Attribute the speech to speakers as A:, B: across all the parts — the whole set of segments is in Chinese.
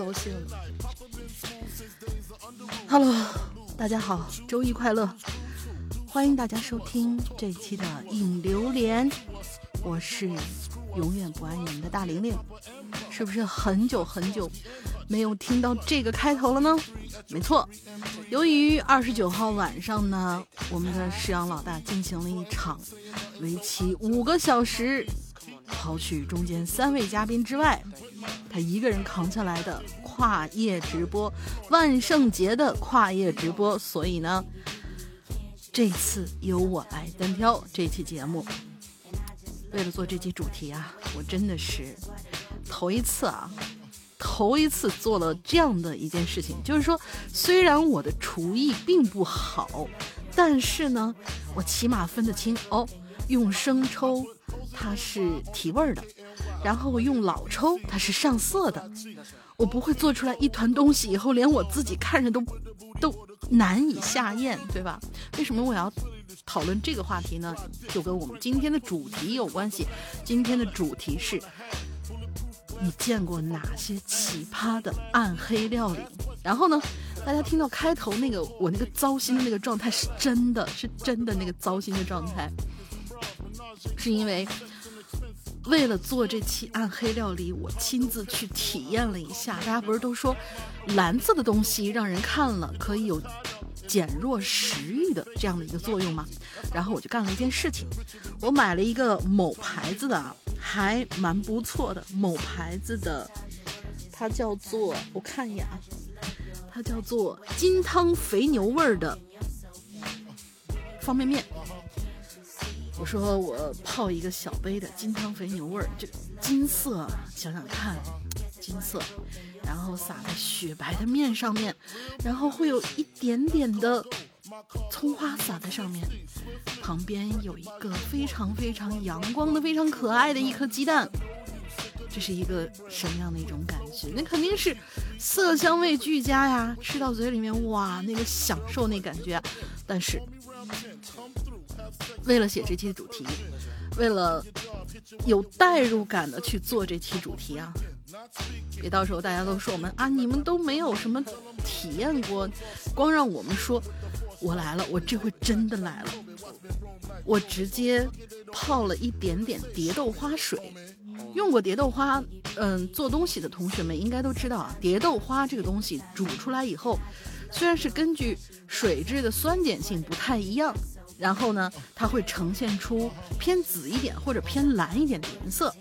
A: 太糟心了。Hello，大家好，周一快乐！欢迎大家收听这一期的《影榴莲》，我是永远不爱你们的大玲玲。是不是很久很久没有听到这个开头了呢？没错，由于二十九号晚上呢，我们的石阳老大进行了一场为期五个小时，刨去中间三位嘉宾之外，他一个人扛下来的跨夜直播，万圣节的跨夜直播。所以呢，这次由我来单挑这期节目。为了做这期主题啊，我真的是。头一次啊，头一次做了这样的一件事情，就是说，虽然我的厨艺并不好，但是呢，我起码分得清哦，用生抽它是提味儿的，然后用老抽它是上色的，我不会做出来一团东西以后连我自己看着都都难以下咽，对吧？为什么我要讨论这个话题呢？就跟我们今天的主题有关系，今天的主题是。你见过哪些奇葩的暗黑料理？然后呢，大家听到开头那个我那个糟心的那个状态，是真的是真的那个糟心的状态，是因为为了做这期暗黑料理，我亲自去体验了一下。大家不是都说蓝色的东西让人看了可以有减弱食欲的这样的一个作用吗？然后我就干了一件事情，我买了一个某牌子的啊。还蛮不错的，某牌子的，它叫做我看一眼啊，它叫做金汤肥牛味儿的方便面。我说我泡一个小杯的金汤肥牛味儿，这金色，想想看，金色，然后撒在雪白的面上面，然后会有一点点的。葱花撒在上面，旁边有一个非常非常阳光的、非常可爱的一颗鸡蛋，这是一个什么样的一种感觉？那肯定是色香味俱佳呀！吃到嘴里面，哇，那个享受那感觉。但是，为了写这期主题，为了有代入感的去做这期主题啊，别到时候大家都说我们啊，你们都没有什么体验过，光让我们说。我来了，我这回真的来了。我直接泡了一点点蝶豆花水，用过蝶豆花，嗯，做东西的同学们应该都知道啊。蝶豆花这个东西煮出来以后，虽然是根据水质的酸碱性不太一样，然后呢，它会呈现出偏紫一点或者偏蓝一点的颜色。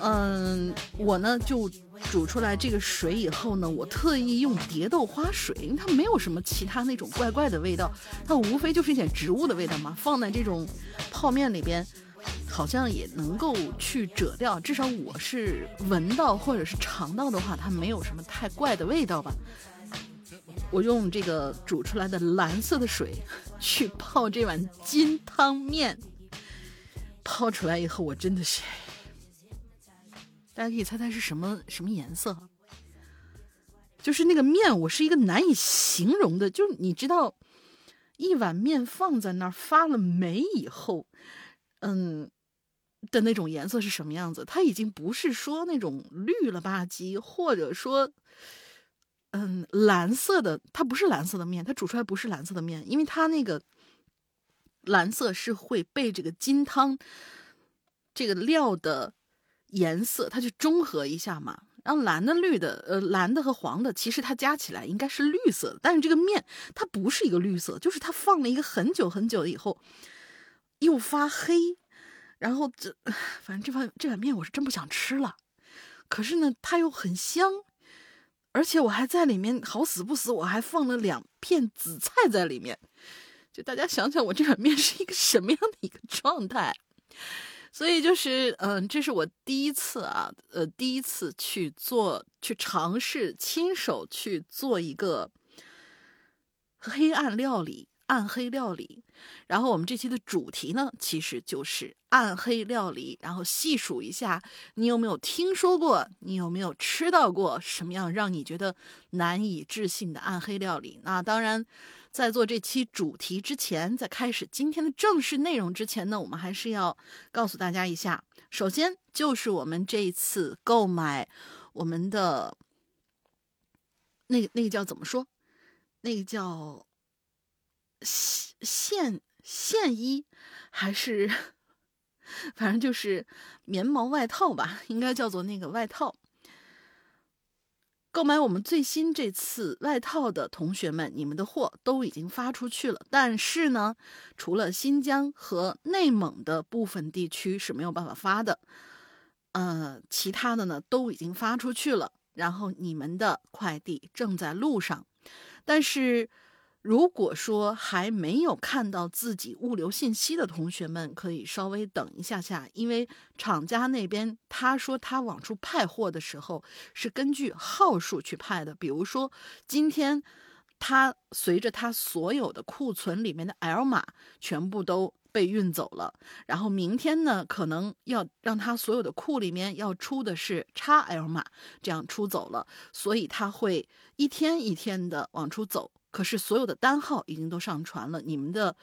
A: 嗯，我呢就。煮出来这个水以后呢，我特意用蝶豆花水，因为它没有什么其他那种怪怪的味道，它无非就是一点植物的味道嘛。放在这种泡面里边，好像也能够去遮掉，至少我是闻到或者是尝到的话，它没有什么太怪的味道吧。我用这个煮出来的蓝色的水去泡这碗金汤面，泡出来以后，我真的是。大家可以猜猜是什么什么颜色？就是那个面，我是一个难以形容的。就你知道，一碗面放在那儿发了霉以后，嗯的那种颜色是什么样子？它已经不是说那种绿了吧唧，或者说嗯蓝色的，它不是蓝色的面，它煮出来不是蓝色的面，因为它那个蓝色是会被这个金汤这个料的。颜色，它去中和一下嘛。然后蓝的、绿的，呃，蓝的和黄的，其实它加起来应该是绿色的。但是这个面它不是一个绿色，就是它放了一个很久很久以后又发黑。然后这，反正这碗这碗面我是真不想吃了。可是呢，它又很香，而且我还在里面好死不死，我还放了两片紫菜在里面。就大家想想，我这碗面是一个什么样的一个状态？所以就是，嗯，这是我第一次啊，呃，第一次去做，去尝试亲手去做一个黑暗料理、暗黑料理。然后我们这期的主题呢，其实就是暗黑料理。然后细数一下，你有没有听说过？你有没有吃到过什么样让你觉得难以置信的暗黑料理？那当然，在做这期主题之前，在开始今天的正式内容之前呢，我们还是要告诉大家一下。首先就是我们这一次购买我们的那个那个叫怎么说？那个叫线线衣还是反正就是棉毛外套吧，应该叫做那个外套。购买我们最新这次外套的同学们，你们的货都已经发出去了。但是呢，除了新疆和内蒙的部分地区是没有办法发的，呃，其他的呢都已经发出去了。然后你们的快递正在路上，但是。如果说还没有看到自己物流信息的同学们，可以稍微等一下下，因为厂家那边他说他往出派货的时候是根据号数去派的。比如说今天他随着他所有的库存里面的 L 码全部都被运走了，然后明天呢可能要让他所有的库里面要出的是 XL 码，这样出走了，所以他会一天一天的往出走。可是所有的单号已经都上传了，你们的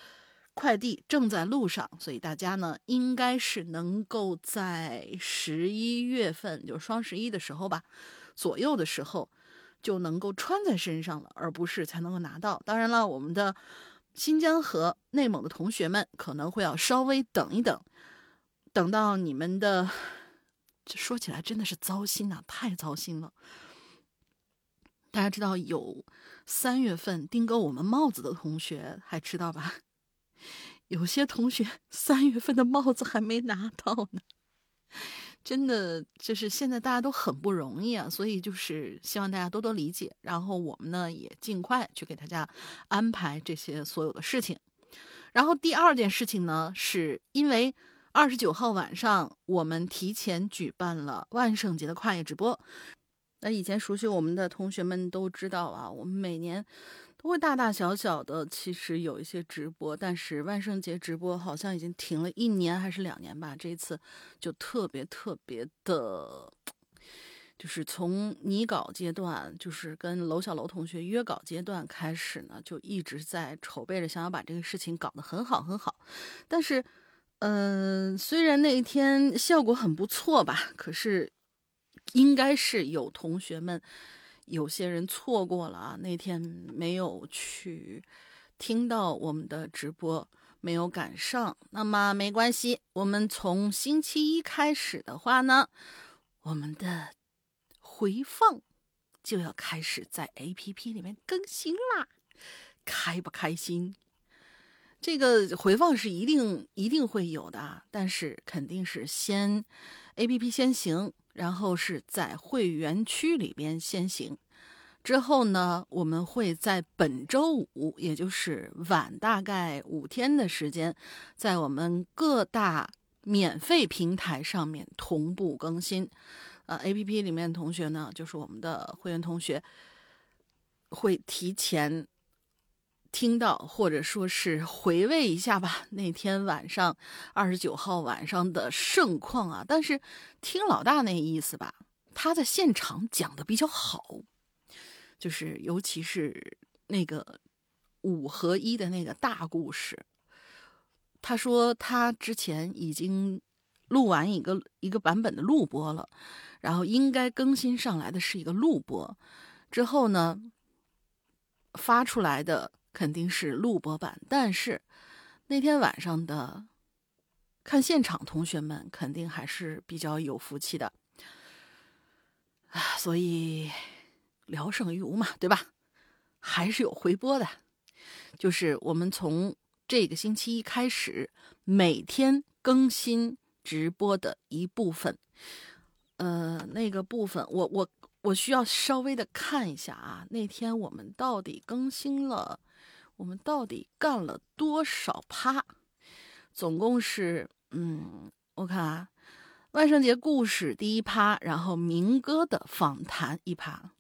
A: 快递正在路上，所以大家呢应该是能够在十一月份，就双十一的时候吧左右的时候就能够穿在身上了，而不是才能够拿到。当然了，我们的新疆和内蒙的同学们可能会要稍微等一等，等到你们的，这说起来真的是糟心呐，太糟心了。大家知道有三月份订购我们帽子的同学还知道吧？有些同学 三月份的帽子还没拿到呢，真的就是现在大家都很不容易啊，所以就是希望大家多多理解，然后我们呢也尽快去给大家安排这些所有的事情。然后第二件事情呢，是因为二十九号晚上我们提前举办了万圣节的跨夜直播。那以前熟悉我们的同学们都知道啊，我们每年都会大大小小的，其实有一些直播，但是万圣节直播好像已经停了一年还是两年吧。这一次就特别特别的，就是从拟稿阶段，就是跟楼小楼同学约稿阶段开始呢，就一直在筹备着，想要把这个事情搞得很好很好。但是，嗯，虽然那一天效果很不错吧，可是。应该是有同学们，有些人错过了啊，那天没有去听到我们的直播，没有赶上。那么没关系，我们从星期一开始的话呢，我们的回放就要开始在 APP 里面更新啦，开不开心？这个回放是一定一定会有的，但是肯定是先 APP 先行。然后是在会员区里边先行，之后呢，我们会在本周五，也就是晚大概五天的时间，在我们各大免费平台上面同步更新。呃，A P P 里面同学呢，就是我们的会员同学，会提前。听到或者说是回味一下吧，那天晚上二十九号晚上的盛况啊！但是听老大那意思吧，他在现场讲的比较好，就是尤其是那个五合一的那个大故事。他说他之前已经录完一个一个版本的录播了，然后应该更新上来的是一个录播，之后呢发出来的。肯定是录播版，但是那天晚上的看现场，同学们肯定还是比较有福气的啊，所以聊胜于无嘛，对吧？还是有回播的，就是我们从这个星期一开始，每天更新直播的一部分，呃，那个部分，我我我需要稍微的看一下啊，那天我们到底更新了。我们到底干了多少趴？总共是，嗯，我看啊，万圣节故事第一趴，然后民歌的访谈一趴，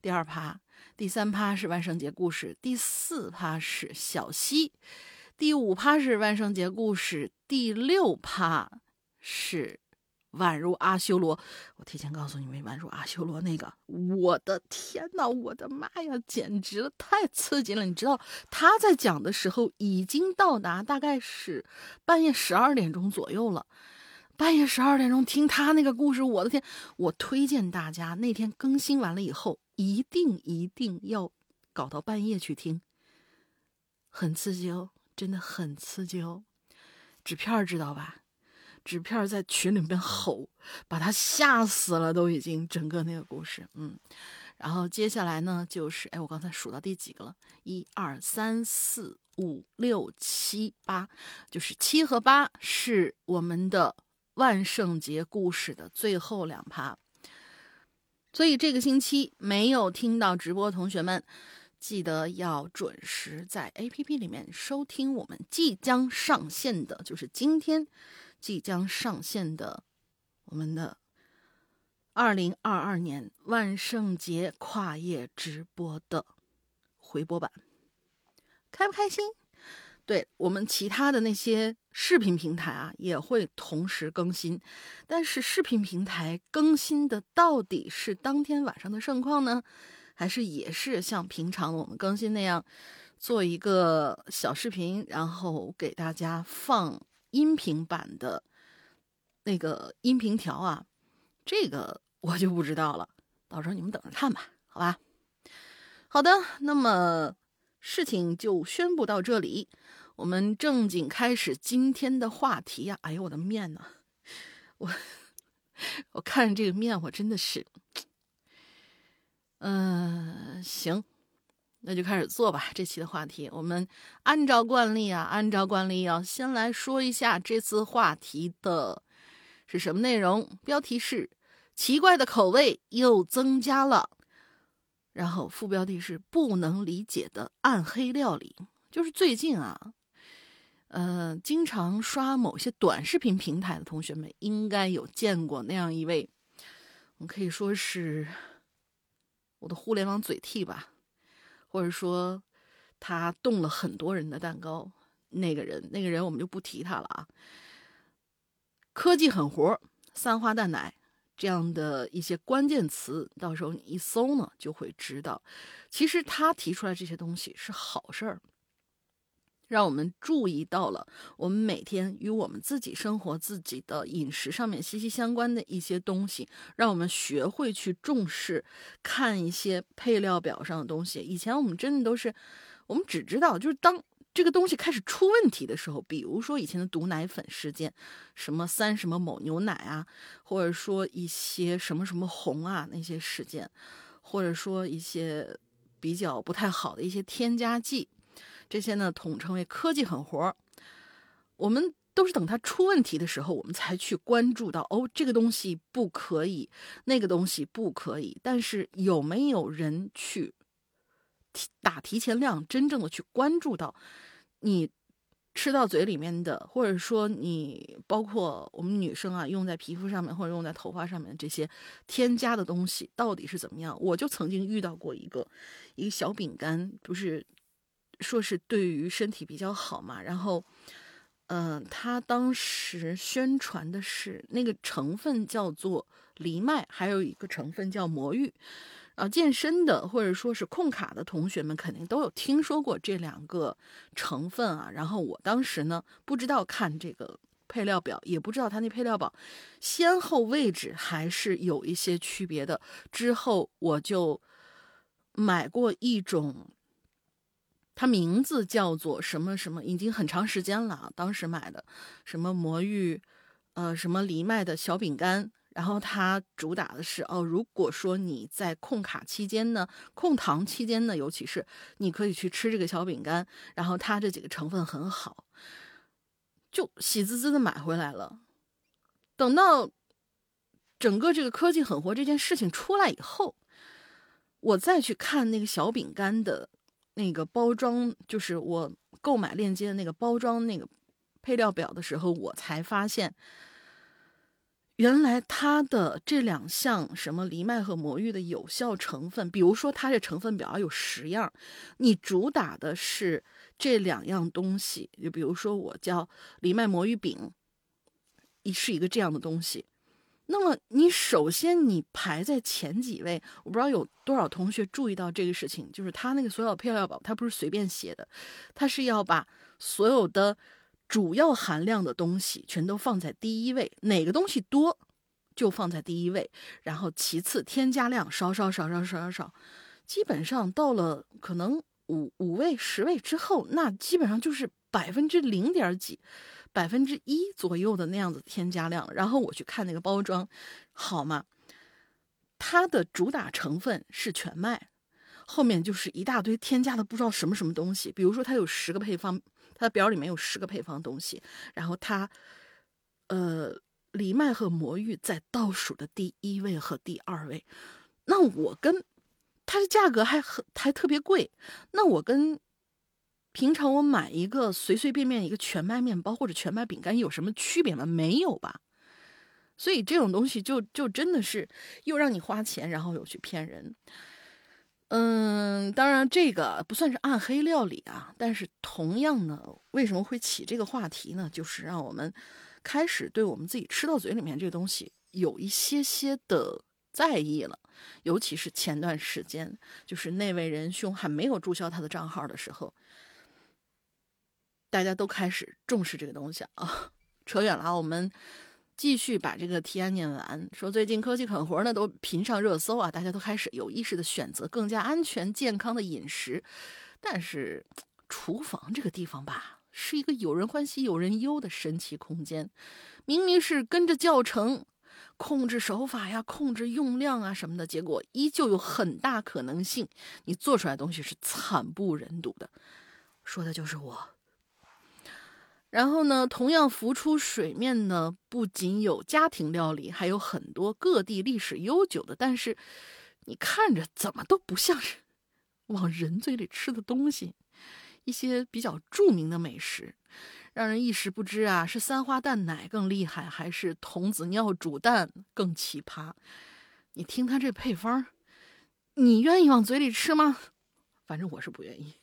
A: 第二趴，第三趴是万圣节故事，第四趴是小溪，第五趴是万圣节故事，第六趴是宛如阿修罗。我提前告诉你们，宛如阿修罗那个，我的天呐，我的妈呀，简直了，太刺激了！你知道他在讲的时候已经到达大概是半夜十二点钟左右了。半夜十二点钟听他那个故事，我的天！我推荐大家那天更新完了以后，一定一定要搞到半夜去听，很刺激哦，真的很刺激哦。纸片知道吧？纸片在群里面吼，把他吓死了，都已经整个那个故事，嗯。然后接下来呢，就是哎，我刚才数到第几个了？一二三四五六七八，就是七和八是我们的。万圣节故事的最后两趴，所以这个星期没有听到直播，同学们记得要准时在 APP 里面收听我们即将上线的，就是今天即将上线的我们的二零二二年万圣节跨夜直播的回播版，开不开心？对我们其他的那些视频平台啊，也会同时更新，但是视频平台更新的到底是当天晚上的盛况呢，还是也是像平常我们更新那样，做一个小视频，然后给大家放音频版的那个音频条啊？这个我就不知道了，到时候你们等着看吧，好吧？好的，那么事情就宣布到这里。我们正经开始今天的话题呀！哎呦，我的面呐，我我看这个面，我真的是，嗯，行，那就开始做吧。这期的话题，我们按照惯例啊，按照惯例要先来说一下这次话题的是什么内容。标题是“奇怪的口味又增加了”，然后副标题是“不能理解的暗黑料理”。就是最近啊。呃，经常刷某些短视频平台的同学们应该有见过那样一位，我可以说是我的互联网嘴替吧，或者说他动了很多人的蛋糕。那个人，那个人我们就不提他了啊。科技狠活，三花淡奶这样的一些关键词，到时候你一搜呢，就会知道，其实他提出来这些东西是好事儿。让我们注意到了，我们每天与我们自己生活、自己的饮食上面息息相关的一些东西，让我们学会去重视，看一些配料表上的东西。以前我们真的都是，我们只知道就是当这个东西开始出问题的时候，比如说以前的毒奶粉事件，什么三什么某牛奶啊，或者说一些什么什么红啊那些事件，或者说一些比较不太好的一些添加剂。这些呢，统称为科技狠活儿我们都是等它出问题的时候，我们才去关注到哦，这个东西不可以，那个东西不可以。但是有没有人去提打提前量，真正的去关注到你吃到嘴里面的，或者说你包括我们女生啊，用在皮肤上面或者用在头发上面这些添加的东西到底是怎么样？我就曾经遇到过一个一个小饼干，不是。说是对于身体比较好嘛，然后，嗯，他当时宣传的是那个成分叫做藜麦，还有一个成分叫魔芋，啊，健身的或者说是控卡的同学们肯定都有听说过这两个成分啊。然后我当时呢不知道看这个配料表，也不知道它那配料表先后位置还是有一些区别的。之后我就买过一种。它名字叫做什么什么，已经很长时间了。当时买的什么魔芋，呃，什么藜麦的小饼干。然后它主打的是哦，如果说你在控卡期间呢，控糖期间呢，尤其是你可以去吃这个小饼干。然后它这几个成分很好，就喜滋滋的买回来了。等到整个这个科技狠活这件事情出来以后，我再去看那个小饼干的。那个包装就是我购买链接的那个包装那个配料表的时候，我才发现，原来它的这两项什么藜麦和魔芋的有效成分，比如说它这成分表有十样，你主打的是这两样东西，就比如说我叫藜麦魔芋饼，一是一个这样的东西，那么你首先你排在前几位，我不知道有多少同学注意到这个事情，就是他那个所有配料表，他不是随便写的，他是要把所有的主要含量的东西全都放在第一位，哪个东西多就放在第一位，然后其次添加量少少少少少少少，基本上到了可能五五位十位之后，那基本上就是百分之零点几。百分之一左右的那样子添加量，然后我去看那个包装，好吗？它的主打成分是全麦，后面就是一大堆添加的不知道什么什么东西。比如说，它有十个配方，它的表里面有十个配方东西，然后它，呃，藜麦和魔芋在倒数的第一位和第二位。那我跟它的价格还很还特别贵，那我跟。平常我买一个随随便便一个全麦面包或者全麦饼干有什么区别吗？没有吧。所以这种东西就就真的是又让你花钱，然后又去骗人。嗯，当然这个不算是暗黑料理啊，但是同样呢，为什么会起这个话题呢？就是让我们开始对我们自己吃到嘴里面这个东西有一些些的在意了。尤其是前段时间，就是那位仁兄还没有注销他的账号的时候。大家都开始重视这个东西啊，扯远了啊，我们继续把这个提案念完。说最近科技狠活呢都频上热搜啊，大家都开始有意识的选择更加安全健康的饮食。但是厨房这个地方吧，是一个有人欢喜有人忧的神奇空间。明明是跟着教程控制手法呀、控制用量啊什么的，结果依旧有很大可能性你做出来的东西是惨不忍睹的。说的就是我。然后呢，同样浮出水面呢，不仅有家庭料理，还有很多各地历史悠久的，但是你看着怎么都不像是往人嘴里吃的东西。一些比较著名的美食，让人一时不知啊，是三花淡奶更厉害，还是童子尿煮蛋更奇葩？你听他这配方，你愿意往嘴里吃吗？反正我是不愿意。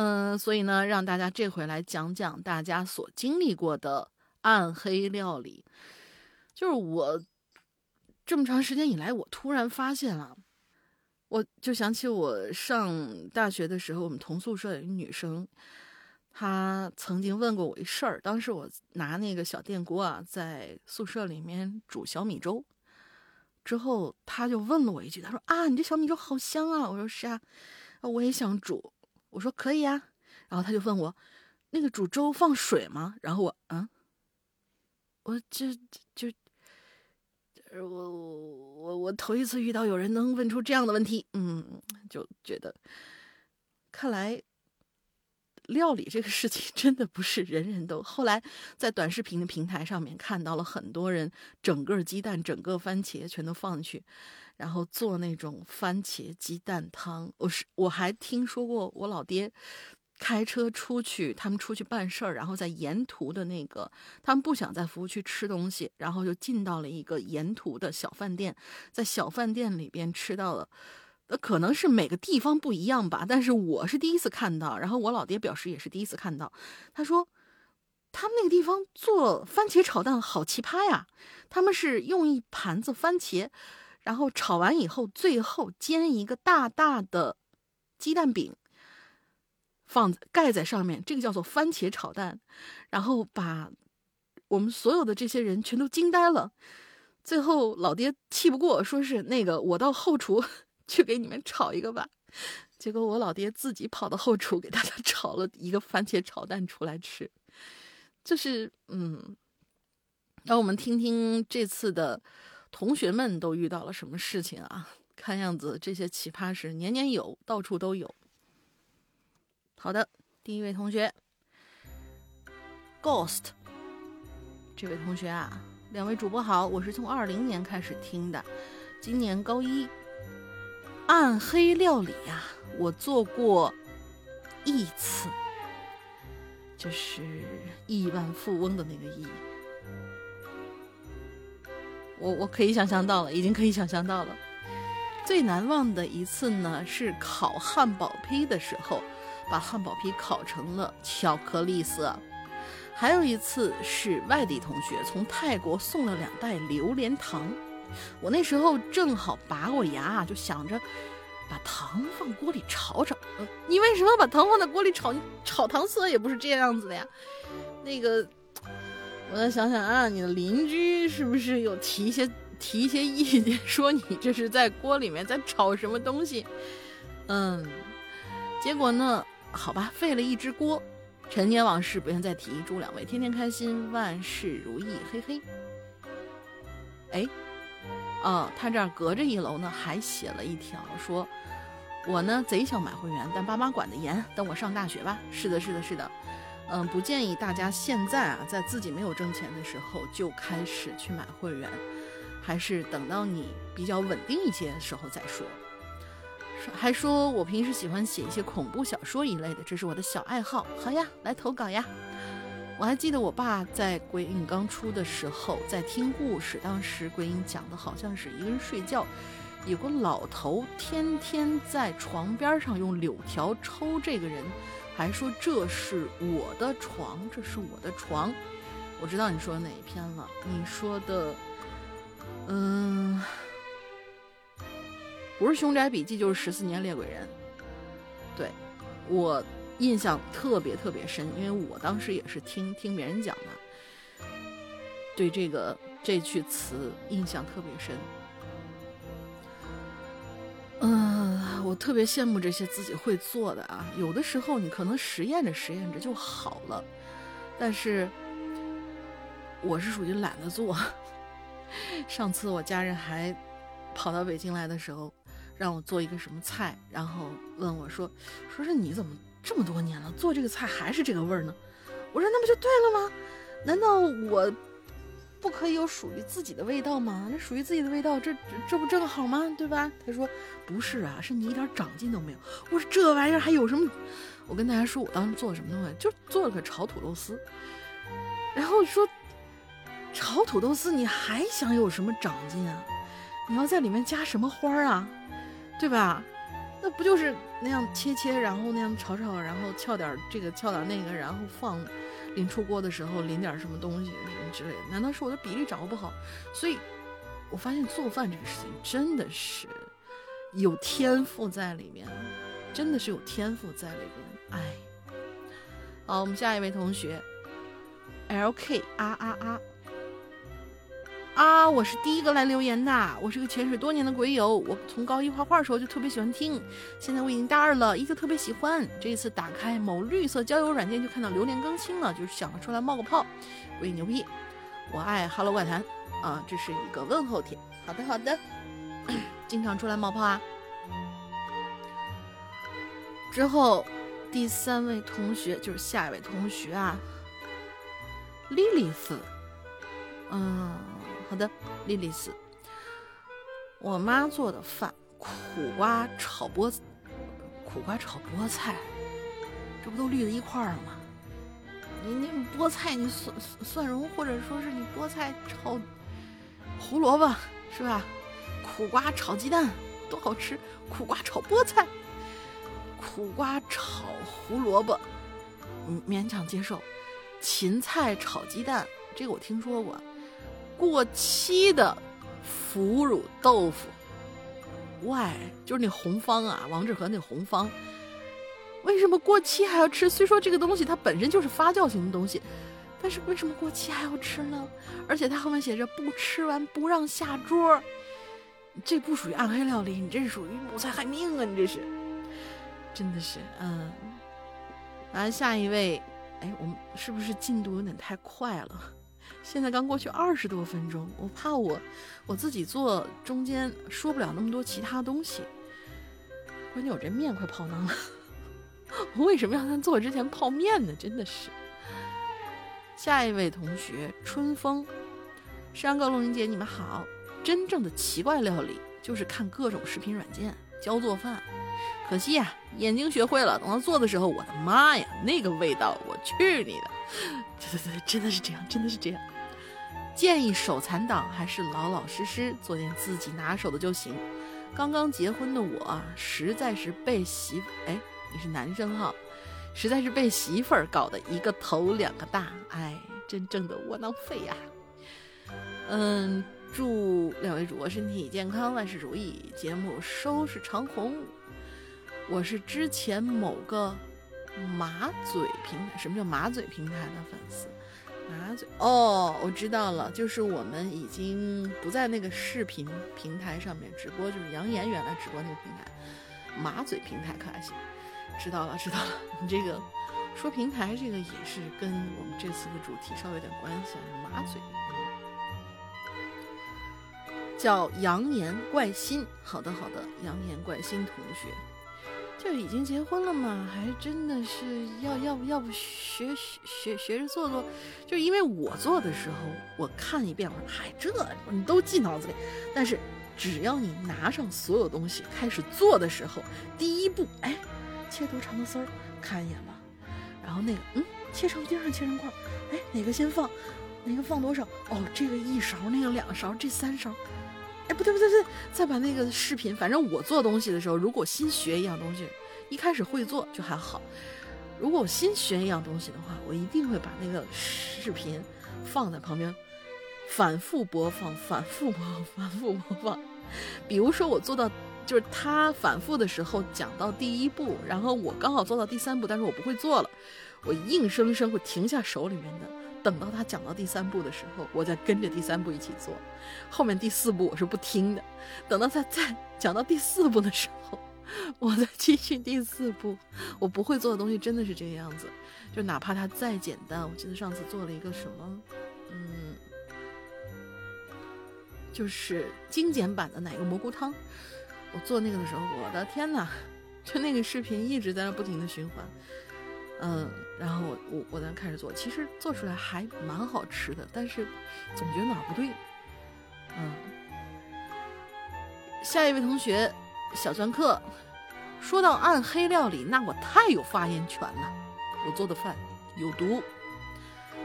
A: 嗯，所以呢，让大家这回来讲讲大家所经历过的暗黑料理。就是我这么长时间以来，我突然发现了，我就想起我上大学的时候，我们同宿舍有一女生，她曾经问过我一事儿。当时我拿那个小电锅啊，在宿舍里面煮小米粥，之后她就问了我一句，她说：“啊，你这小米粥好香啊！”我说：“是啊，我也想煮。”我说可以呀，然后他就问我，那个煮粥放水吗？然后我嗯，我这就，我我我头一次遇到有人能问出这样的问题，嗯，就觉得，看来料理这个事情真的不是人人都。后来在短视频的平台上面看到了很多人整个鸡蛋、整个番茄全都放进去。然后做那种番茄鸡蛋汤，我是我还听说过我老爹开车出去，他们出去办事儿，然后在沿途的那个，他们不想在服务区吃东西，然后就进到了一个沿途的小饭店，在小饭店里边吃到了，呃，可能是每个地方不一样吧，但是我是第一次看到，然后我老爹表示也是第一次看到，他说他们那个地方做番茄炒蛋好奇葩呀，他们是用一盘子番茄。然后炒完以后，最后煎一个大大的鸡蛋饼，放盖在上面，这个叫做番茄炒蛋。然后把我们所有的这些人全都惊呆了。最后老爹气不过，说是那个我到后厨 去给你们炒一个吧。结果我老爹自己跑到后厨给大家 炒了一个番茄炒蛋出来吃。就是嗯，让我们听听这次的。同学们都遇到了什么事情啊？看样子这些奇葩事年年有，到处都有。好的，第一位同学，Ghost，这位同学啊，两位主播好，我是从二零年开始听的，今年高一。暗黑料理呀，我做过一次，就是亿万富翁的那个亿。我我可以想象到了，已经可以想象到了。最难忘的一次呢，是烤汉堡皮的时候，把汉堡皮烤成了巧克力色。还有一次是外地同学从泰国送了两袋榴莲糖，我那时候正好拔过牙，就想着把糖放锅里炒炒。你为什么把糖放在锅里炒？炒糖色也不是这样子的呀。那个，我再想想啊，你的邻居是不是有提一些提一些意见，说你这是在锅里面在炒什么东西？嗯，结果呢，好吧，废了一只锅。陈年往事不愿再提，祝两位天天开心，万事如意，嘿嘿。哎，哦，他这儿隔着一楼呢，还写了一条，说我呢贼想买会员，但爸妈管得严，等我上大学吧。是的，是的，是的。嗯，不建议大家现在啊，在自己没有挣钱的时候就开始去买会员，还是等到你比较稳定一些的时候再说。还说我平时喜欢写一些恐怖小说一类的，这是我的小爱好。好呀，来投稿呀！我还记得我爸在鬼影刚出的时候在听故事，当时鬼影讲的好像是一个人睡觉，有个老头天天在床边上用柳条抽这个人，还说这是我的床，这是我的床。我知道你说哪一篇了？你说的，嗯。不是《凶宅笔记》，就是《十四年猎鬼人》。对，我印象特别特别深，因为我当时也是听听别人讲的，对这个这句词印象特别深。嗯，我特别羡慕这些自己会做的啊。有的时候你可能实验着实验着就好了，但是我是属于懒得做。上次我家人还跑到北京来的时候。让我做一个什么菜，然后问我说：“说是你怎么这么多年了做这个菜还是这个味儿呢？”我说：“那不就对了吗？难道我不可以有属于自己的味道吗？那属于自己的味道，这这不正好吗？对吧？”他说：“不是啊，是你一点长进都没有。”我说：“这玩意儿还有什么？”我跟大家说，我当时做了什么东西，就做了个炒土豆丝。然后说：“炒土豆丝你还想有什么长进啊？你要在里面加什么花啊？”对吧？那不就是那样切切，然后那样炒炒，然后翘点这个，翘点那个，然后放，临出锅的时候淋点什么东西什么之类的？难道是我的比例掌握不好？所以，我发现做饭这个事情真的是有天赋在里面，真的是有天赋在里边。哎，好，我们下一位同学，L K 啊啊啊。啊，我是第一个来留言的。我是个潜水多年的鬼友，我从高一画画的时候就特别喜欢听，现在我已经大二了，依旧特别喜欢。这一次打开某绿色交友软件，就看到榴莲更新了，就是想出来冒个泡。鬼牛逼，我爱 Hello 怪谈啊，这是一个问候帖。好的好的，经常出来冒泡啊。之后第三位同学就是下一位同学啊，莉莉丝，嗯。好的，莉莉丝，我妈做的饭，苦瓜炒菠，苦瓜炒菠菜，这不都绿在一块儿了吗？你你菠菜，你蒜蒜蓉，或者说是你菠菜炒胡萝卜，是吧？苦瓜炒鸡蛋多好吃，苦瓜炒菠菜，苦瓜炒胡萝卜，嗯勉强接受。芹菜炒鸡蛋，这个我听说过。过期的腐乳豆腐，why？就是那红方啊，王致和那红方，为什么过期还要吃？虽说这个东西它本身就是发酵型的东西，但是为什么过期还要吃呢？而且它后面写着不吃完不让下桌，这不属于暗黑料理，你这是属于谋财害命啊！你这是，真的是，嗯。来下一位，哎，我们是不是进度有点太快了？现在刚过去二十多分钟，我怕我我自己做中间说不了那么多其他东西。关键我这面快泡蔫了，我为什么要在做之前泡面呢？真的是。下一位同学春风，山哥、龙玲姐，你们好。真正的奇怪料理就是看各种视频软件教做饭，可惜呀，眼睛学会了，等到做的时候，我的妈呀，那个味道，我去你的！对 对对，真的是这样，真的是这样。建议手残党还是老老实实做点自己拿手的就行。刚刚结婚的我，实在是被媳妇……哎，你是男生哈，实在是被媳妇儿搞得一个头两个大，哎，真正的窝囊废呀。嗯，祝两位主播身体健康，万事如意，节目收视长虹。我是之前某个马嘴平台，什么叫马嘴平台的粉丝？马嘴哦，我知道了，就是我们已经不在那个视频平台上面直播，就是杨言原来直播那个平台，马嘴平台可还行？知道了，知道了。你这个说平台，这个也是跟我们这次的主题稍微有点关系啊。马嘴叫杨言怪心，好的好的，杨言怪心同学。就已经结婚了嘛？还真的是要要不要不学学学学着做做？就因为我做的时候，我看一遍，我说嗨，这你都记脑子里。但是只要你拿上所有东西开始做的时候，第一步，哎，切多长的丝儿，看一眼吧。然后那个，嗯，切成丁儿，切成块儿，哎，哪个先放？哪个放多少？哦，这个一勺，那个两勺，这三勺。哎，不对不对不对，再把那个视频，反正我做东西的时候，如果新学一样东西，一开始会做就还好；如果我新学一样东西的话，我一定会把那个视频放在旁边，反复播放，反复播放，反复播放。比如说我做到，就是他反复的时候讲到第一步，然后我刚好做到第三步，但是我不会做了，我硬生生会停下手里面的。等到他讲到第三步的时候，我再跟着第三步一起做，后面第四步我是不听的。等到他再 讲到第四步的时候，我再继续第四步。我不会做的东西真的是这个样子，就哪怕它再简单。我记得上次做了一个什么，嗯，就是精简版的奶油蘑菇汤。我做那个的时候，我的天哪，就那个视频一直在那不停的循环。嗯，然后我我我再开始做，其实做出来还蛮好吃的，但是总觉得哪儿不对。嗯，下一位同学小钻客，说到暗黑料理，那我太有发言权了。我做的饭有毒，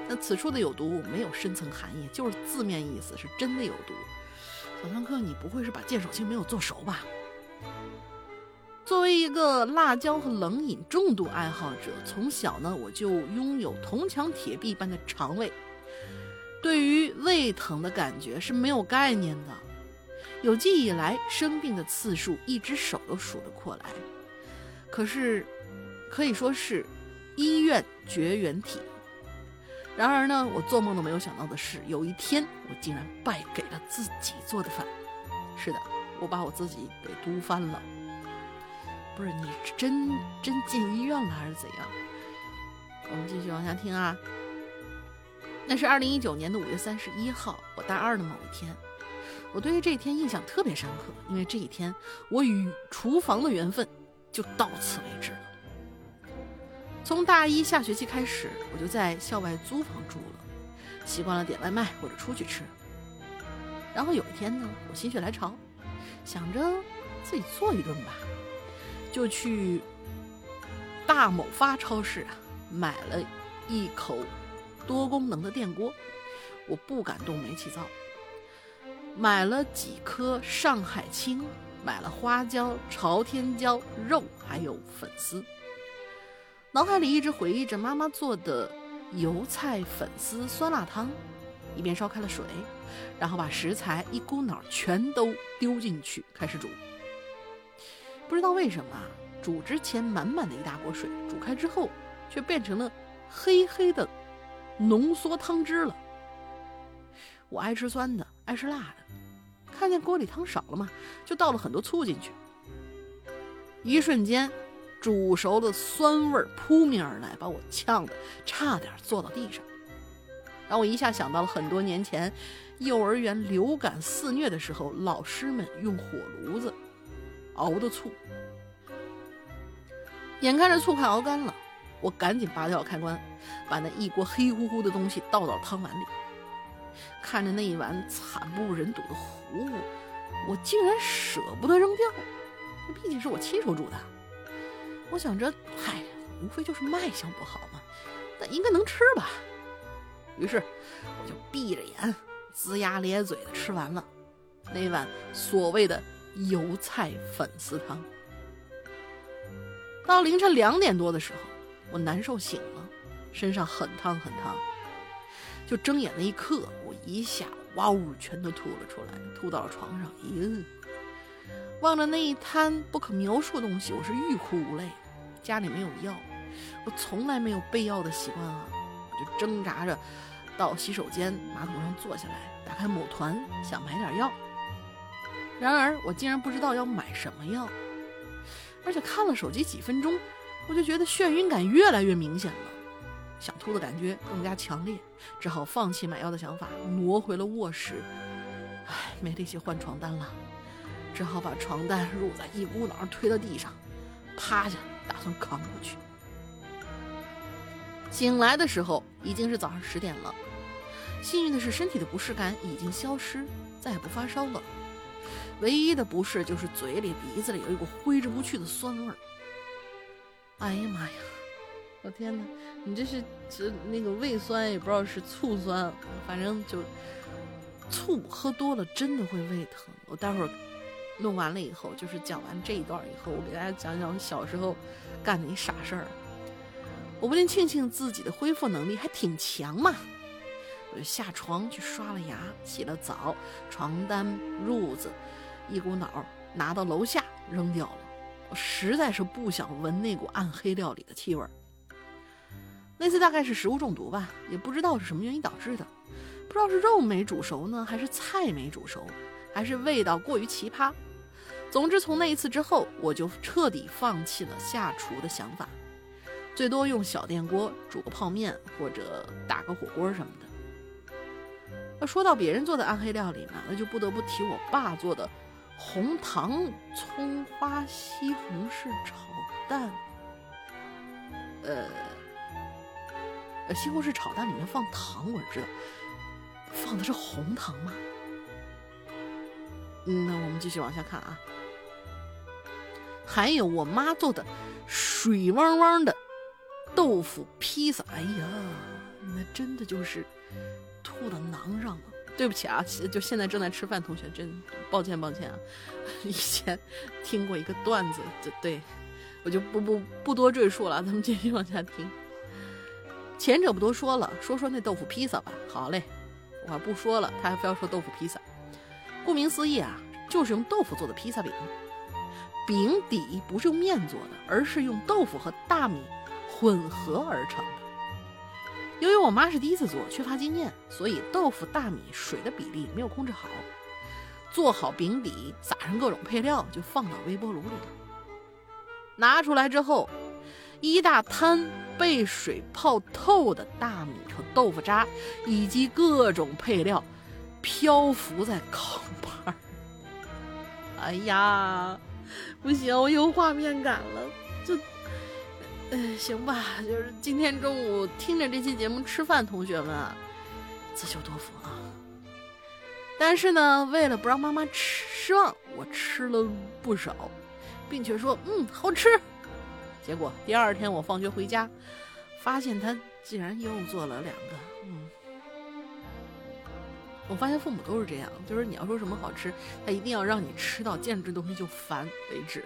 A: 那此处的有毒没有深层含义，就是字面意思是真的有毒。小钻客，你不会是把剑手青没有做熟吧？作为一个辣椒和冷饮重度爱好者，从小呢我就拥有铜墙铁壁般的肠胃，对于胃疼的感觉是没有概念的。有记以来生病的次数，一只手都数得过来。可是，可以说是医院绝缘体。然而呢，我做梦都没有想到的是，有一天我竟然败给了自己做的饭。是的，我把我自己给毒翻了。不是你真真进医院了还是怎样？我们继续往下听啊。那是二零一九年的五月三十一号，我大二的某一天。我对于这一天印象特别深刻，因为这一天我与厨房的缘分就到此为止了。从大一下学期开始，我就在校外租房住了，习惯了点外卖或者出去吃。然后有一天呢，我心血来潮，想着自己做一顿吧。就去大某发超市啊，买了一口多功能的电锅，我不敢动煤气灶。买了几颗上海青，买了花椒、朝天椒、肉，还有粉丝。脑海里一直回忆着妈妈做的油菜粉丝酸辣汤，一边烧开了水，然后把食材一股脑全都丢进去，开始煮。不知道为什么啊，煮之前满满的一大锅水，煮开之后却变成了黑黑的浓缩汤汁了。我爱吃酸的，爱吃辣的，看见锅里汤少了嘛，就倒了很多醋进去。一瞬间，煮熟的酸味扑面而来，把我呛得差点坐到地上。让我一下想到了很多年前幼儿园流感肆虐的时候，老师们用火炉子。熬的醋，眼看着醋快熬干了，我赶紧拔掉开关，把那一锅黑乎乎的东西倒到汤碗里。看着那一碗惨不忍睹的糊糊，我竟然舍不得扔掉。这毕竟是我亲手煮的，我想着，嗨，无非就是卖相不好嘛，那应该能吃吧。于是，我就闭着眼，龇牙咧嘴的吃完了那碗所谓的。油菜粉丝汤。到凌晨两点多的时候，我难受醒了，身上很烫很烫。就睁眼那一刻，我一下哇呜全都吐了出来，吐到了床上。咦，望着那一滩不可描述的东西，我是欲哭无泪。家里没有药，我从来没有备药的习惯啊！我就挣扎着到洗手间马桶上坐下来，打开某团想买点药。然而我竟然不知道要买什么药，而且看了手机几分钟，我就觉得眩晕感越来越明显了。想吐的感觉更加强烈，只好放弃买药的想法，挪回了卧室。唉，没力气换床单了，只好把床单褥子一股脑推到地上，趴下打算扛过去。醒来的时候已经是早上十点了，幸运的是身体的不适感已经消失，再也不发烧了。唯一的不适就是嘴里、鼻子里有一股挥之不去的酸味儿。哎呀妈呀！我天哪，你这是这那个胃酸也不知道是醋酸，反正就醋喝多了真的会胃疼。我待会儿弄完了以后，就是讲完这一段以后，我给大家讲讲我小时候干的一傻事儿。我不禁庆幸自己的恢复能力还挺强嘛，我就下床去刷了牙、洗了澡，床单、褥子一股脑拿到楼下扔掉了。我实在是不想闻那股暗黑料理的气味儿。那次大概是食物中毒吧，也不知道是什么原因导致的，不知道是肉没煮熟呢，还是菜没煮熟，还是味道过于奇葩。总之，从那一次之后，我就彻底放弃了下厨的想法，最多用小电锅煮个泡面或者打个火锅什么的。那说到别人做的暗黑料理呢，那就不得不提我爸做的红糖葱花西红柿炒蛋，呃。西红柿炒蛋里面放糖，我知道，放的是红糖吗？嗯，那我们继续往下看啊。还有我妈做的水汪汪的豆腐披萨，哎呀，那真的就是吐到囊上了。对不起啊，就现在正在吃饭同学，真抱歉抱歉啊。以前听过一个段子，对对，我就不不不多赘述了，咱们继续往下听。前者不多说了，说说那豆腐披萨吧。好嘞，我不说了，他还非要说豆腐披萨。顾名思义啊，就是用豆腐做的披萨饼，饼底不是用面做的，而是用豆腐和大米混合而成的。由于我妈是第一次做，缺乏经验，所以豆腐、大米、水的比例没有控制好。做好饼底，撒上各种配料，就放到微波炉里了。拿出来之后。一大滩被水泡透的大米和豆腐渣，以及各种配料，漂浮在烤盘儿。哎呀，不行，我有画面感了。嗯，行吧，就是今天中午听着这期节目吃饭，同学们啊，自求多福啊。但是呢，为了不让妈妈吃失望，我吃了不少，并且说，嗯，好吃。结果第二天我放学回家，发现他竟然又做了两个。嗯，我发现父母都是这样，就是你要说什么好吃，他一定要让你吃到见这东西就烦为止。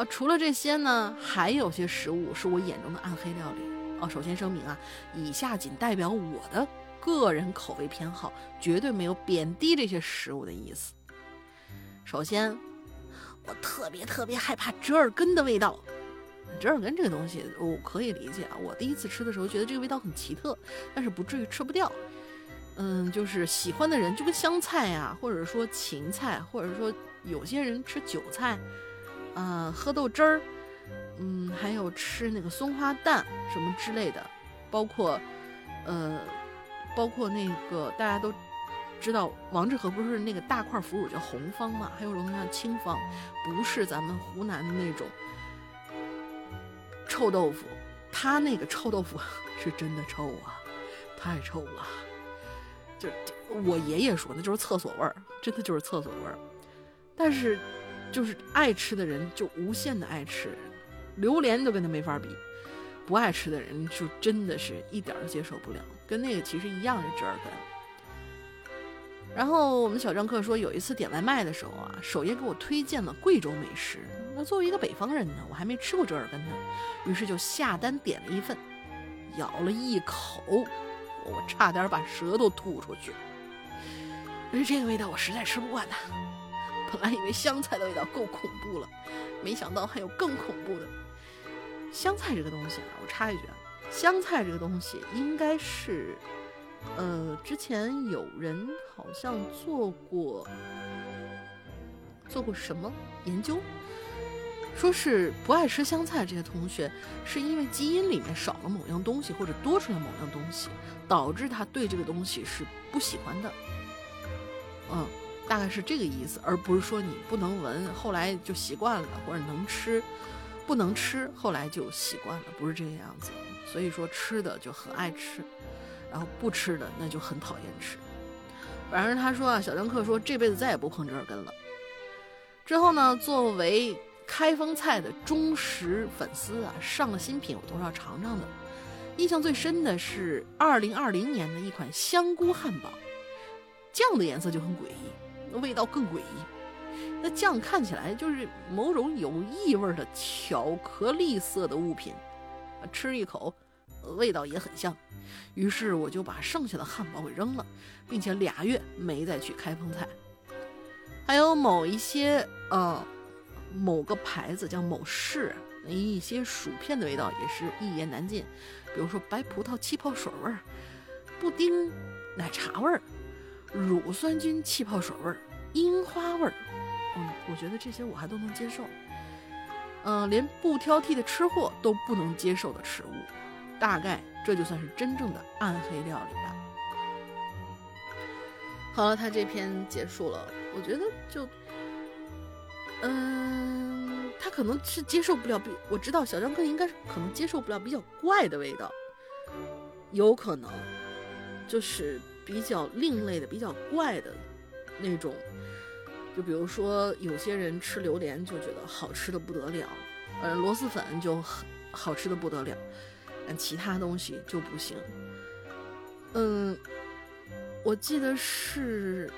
A: 啊，除了这些呢，还有些食物是我眼中的暗黑料理。哦，首先声明啊，以下仅代表我的个人口味偏好，绝对没有贬低这些食物的意思。首先。我特别特别害怕折耳根的味道。折耳根这个东西，我可以理解啊。我第一次吃的时候觉得这个味道很奇特，但是不至于吃不掉。嗯，就是喜欢的人就跟香菜呀，或者说芹菜，或者说有些人吃韭菜，呃，喝豆汁儿，嗯，还有吃那个松花蛋什么之类的，包括，呃，包括那个大家都。知道王致和不是那个大块腐乳叫红方嘛？还有种叫青方，不是咱们湖南的那种臭豆腐，他那个臭豆腐是真的臭啊，太臭了。就我爷爷说的，就是厕所味儿，真的就是厕所味儿。但是就是爱吃的人就无限的爱吃，榴莲都跟他没法比。不爱吃的人就真的是一点儿都接受不了，跟那个其实一样是折耳根。然后我们小张客说，有一次点外卖的时候啊，首页给我推荐了贵州美食，那作为一个北方人呢，我还没吃过折耳根呢，于是就下单点了一份，咬了一口，我差点把舌头吐出去。而这个味道我实在吃不惯呐。本来以为香菜的味道够恐怖了，没想到还有更恐怖的。香菜这个东西啊，我插一句啊，香菜这个东西应该是，呃，之前有人好像做过。做过什么研究？说是不爱吃香菜这些同学，是因为基因里面少了某样东西，或者多出来某样东西，导致他对这个东西是不喜欢的。嗯，大概是这个意思，而不是说你不能闻，后来就习惯了，或者能吃，不能吃，后来就习惯了，不是这个样子。所以说吃的就很爱吃，然后不吃的那就很讨厌吃。反正他说啊，小张克说这辈子再也不碰折耳根了。之后呢，作为开封菜的忠实粉丝啊，上了新品我都是要尝尝的。印象最深的是二零二零年的一款香菇汉堡，酱的颜色就很诡异，味道更诡异。那酱看起来就是某种有异味的巧克力色的物品，吃一口，味道也很像。于是我就把剩下的汉堡给扔了，并且俩月没再去开封菜。还有某一些呃，某个牌子叫某市，一些薯片的味道也是一言难尽。比如说白葡萄气泡水味儿、布丁奶茶味儿、乳酸菌气泡水味儿、樱花味儿，嗯，我觉得这些我还都能接受。嗯，连不挑剔的吃货都不能接受的食物，大概这就算是真正的暗黑料理吧。好了，他这篇结束了。我觉得就，嗯，他可能是接受不了比我知道小张哥应该是可能接受不了比较怪的味道，有可能就是比较另类的、比较怪的那种。就比如说有些人吃榴莲就觉得好吃的不得了，呃，螺蛳粉就好吃的不得了，但其他东西就不行。嗯，我记得是。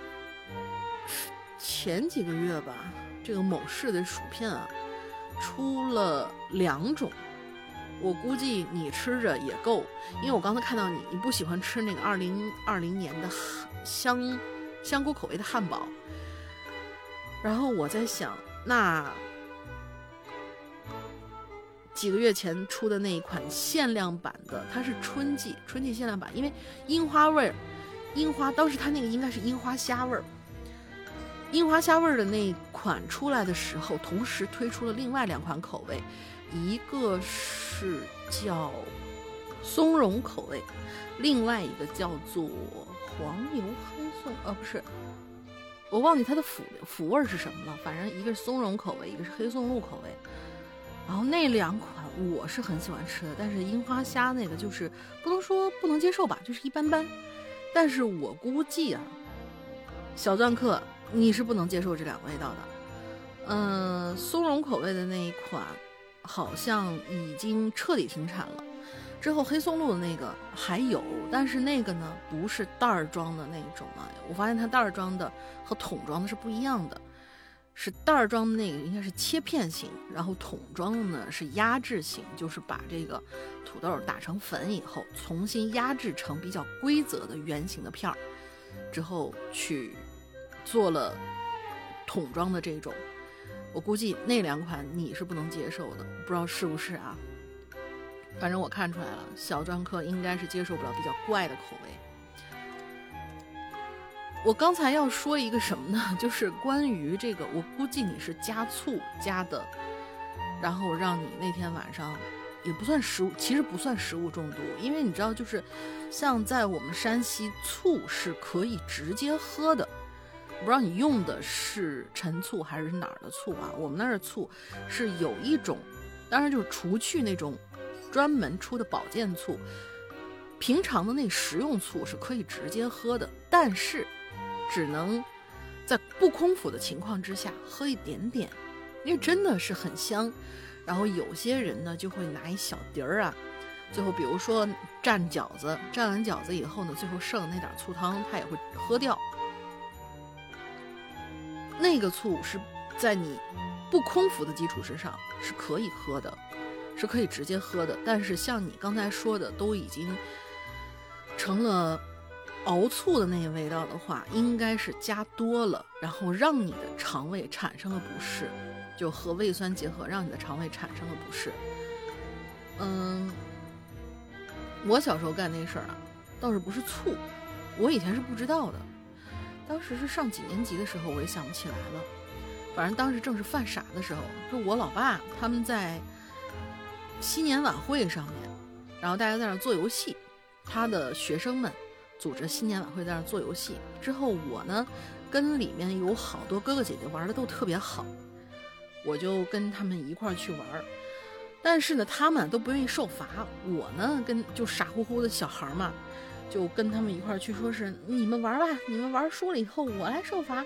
A: 前几个月吧，这个某市的薯片啊，出了两种，我估计你吃着也够，因为我刚才看到你，你不喜欢吃那个二零二零年的香香菇口味的汉堡，然后我在想，那几个月前出的那一款限量版的，它是春季春季限量版，因为樱花味儿，樱花当时它那个应该是樱花虾味儿。樱花虾味儿的那款出来的时候，同时推出了另外两款口味，一个是是叫松茸口味，另外一个叫做黄油黑松，呃，不是，我忘记它的腐腐味是什么了。反正一个是松茸口味，一个是黑松露口味。然后那两款我是很喜欢吃的，但是樱花虾那个就是不能说不能接受吧，就是一般般。但是我估计啊，小钻客。你是不能接受这两个味道的，嗯，松茸口味的那一款好像已经彻底停产了。之后黑松露的那个还有，但是那个呢不是袋儿装的那种啊。我发现它袋儿装的和桶装的是不一样的，是袋儿装的那个应该是切片型，然后桶装的呢是压制型，就是把这个土豆打成粉以后，重新压制成比较规则的圆形的片儿，之后去。做了桶装的这种，我估计那两款你是不能接受的，不知道是不是啊？反正我看出来了，小专科应该是接受不了比较怪的口味。我刚才要说一个什么呢？就是关于这个，我估计你是加醋加的，然后让你那天晚上也不算食物，其实不算食物中毒，因为你知道，就是像在我们山西，醋是可以直接喝的。不知道你用的是陈醋还是哪儿的醋啊？我们那儿的醋是有一种，当然就是除去那种专门出的保健醋，平常的那食用醋是可以直接喝的，但是只能在不空腹的情况之下喝一点点，因为真的是很香。然后有些人呢就会拿一小碟儿啊，最后比如说蘸饺子，蘸完饺子以后呢，最后剩那点醋汤他也会喝掉。那个醋是在你不空腹的基础之上是可以喝的，是可以直接喝的。但是像你刚才说的，都已经成了熬醋的那个味道的话，应该是加多了，然后让你的肠胃产生了不适，就和胃酸结合，让你的肠胃产生了不适。嗯，我小时候干那事儿啊，倒是不是醋，我以前是不知道的。当时是上几年级的时候，我也想不起来了。反正当时正是犯傻的时候，就我老爸他们在新年晚会上面，然后大家在那做游戏，他的学生们组织新年晚会在那做游戏。之后我呢，跟里面有好多哥哥姐姐玩的都特别好，我就跟他们一块儿去玩。但是呢，他们都不愿意受罚，我呢跟就傻乎乎的小孩嘛，就跟他们一块儿去，说是你们玩吧，你们玩输了以后我来受罚。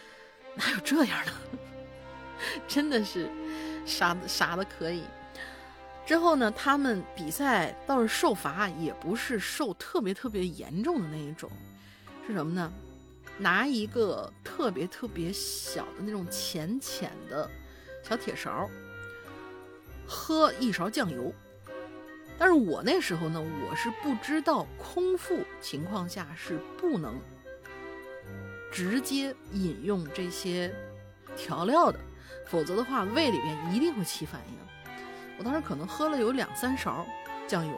A: 哪有这样的？真的是傻的傻的可以。之后呢，他们比赛倒是受罚，也不是受特别特别严重的那一种，是什么呢？拿一个特别特别小的那种浅浅的小铁勺，喝一勺酱油。但是我那时候呢，我是不知道空腹情况下是不能。直接饮用这些调料的，否则的话胃里边一定会起反应。我当时可能喝了有两三勺酱油，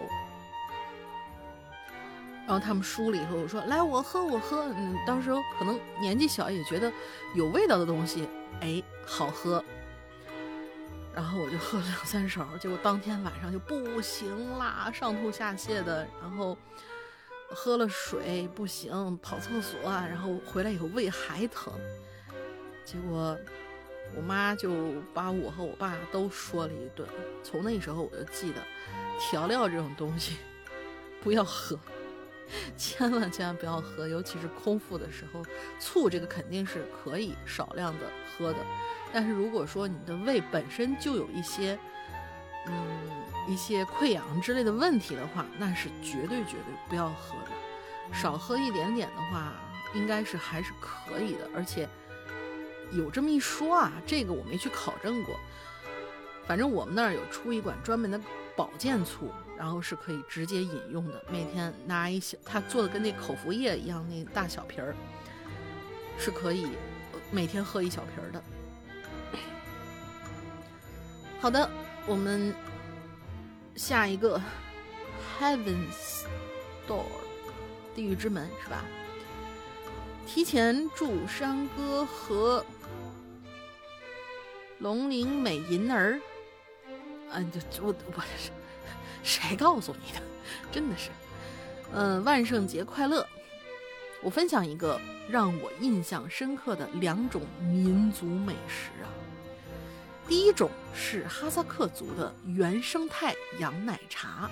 A: 然后他们输了以后我说：“来，我喝，我喝。”嗯，当时可能年纪小也觉得有味道的东西，哎，好喝。然后我就喝了两三勺，结果当天晚上就不行啦，上吐下泻的，然后。喝了水不行，跑厕所，然后回来以后胃还疼，结果我妈就把我和我爸都说了一顿。从那时候我就记得，调料这种东西 不要喝，千万千万不要喝，尤其是空腹的时候。醋这个肯定是可以少量的喝的，但是如果说你的胃本身就有一些，嗯。一些溃疡之类的问题的话，那是绝对绝对不要喝的。少喝一点点的话，应该是还是可以的。而且有这么一说啊，这个我没去考证过。反正我们那儿有出一管专门的保健醋，然后是可以直接饮用的。每天拿一小，他做的跟那口服液一样，那大小瓶儿是可以每天喝一小瓶儿的。好的，我们。下一个，Heaven's Door，地狱之门是吧？提前祝山哥和龙鳞美银儿，啊，就我我谁告诉你的？真的是，嗯，万圣节快乐！我分享一个让我印象深刻的两种民族美食啊。第一种是哈萨克族的原生态羊奶茶。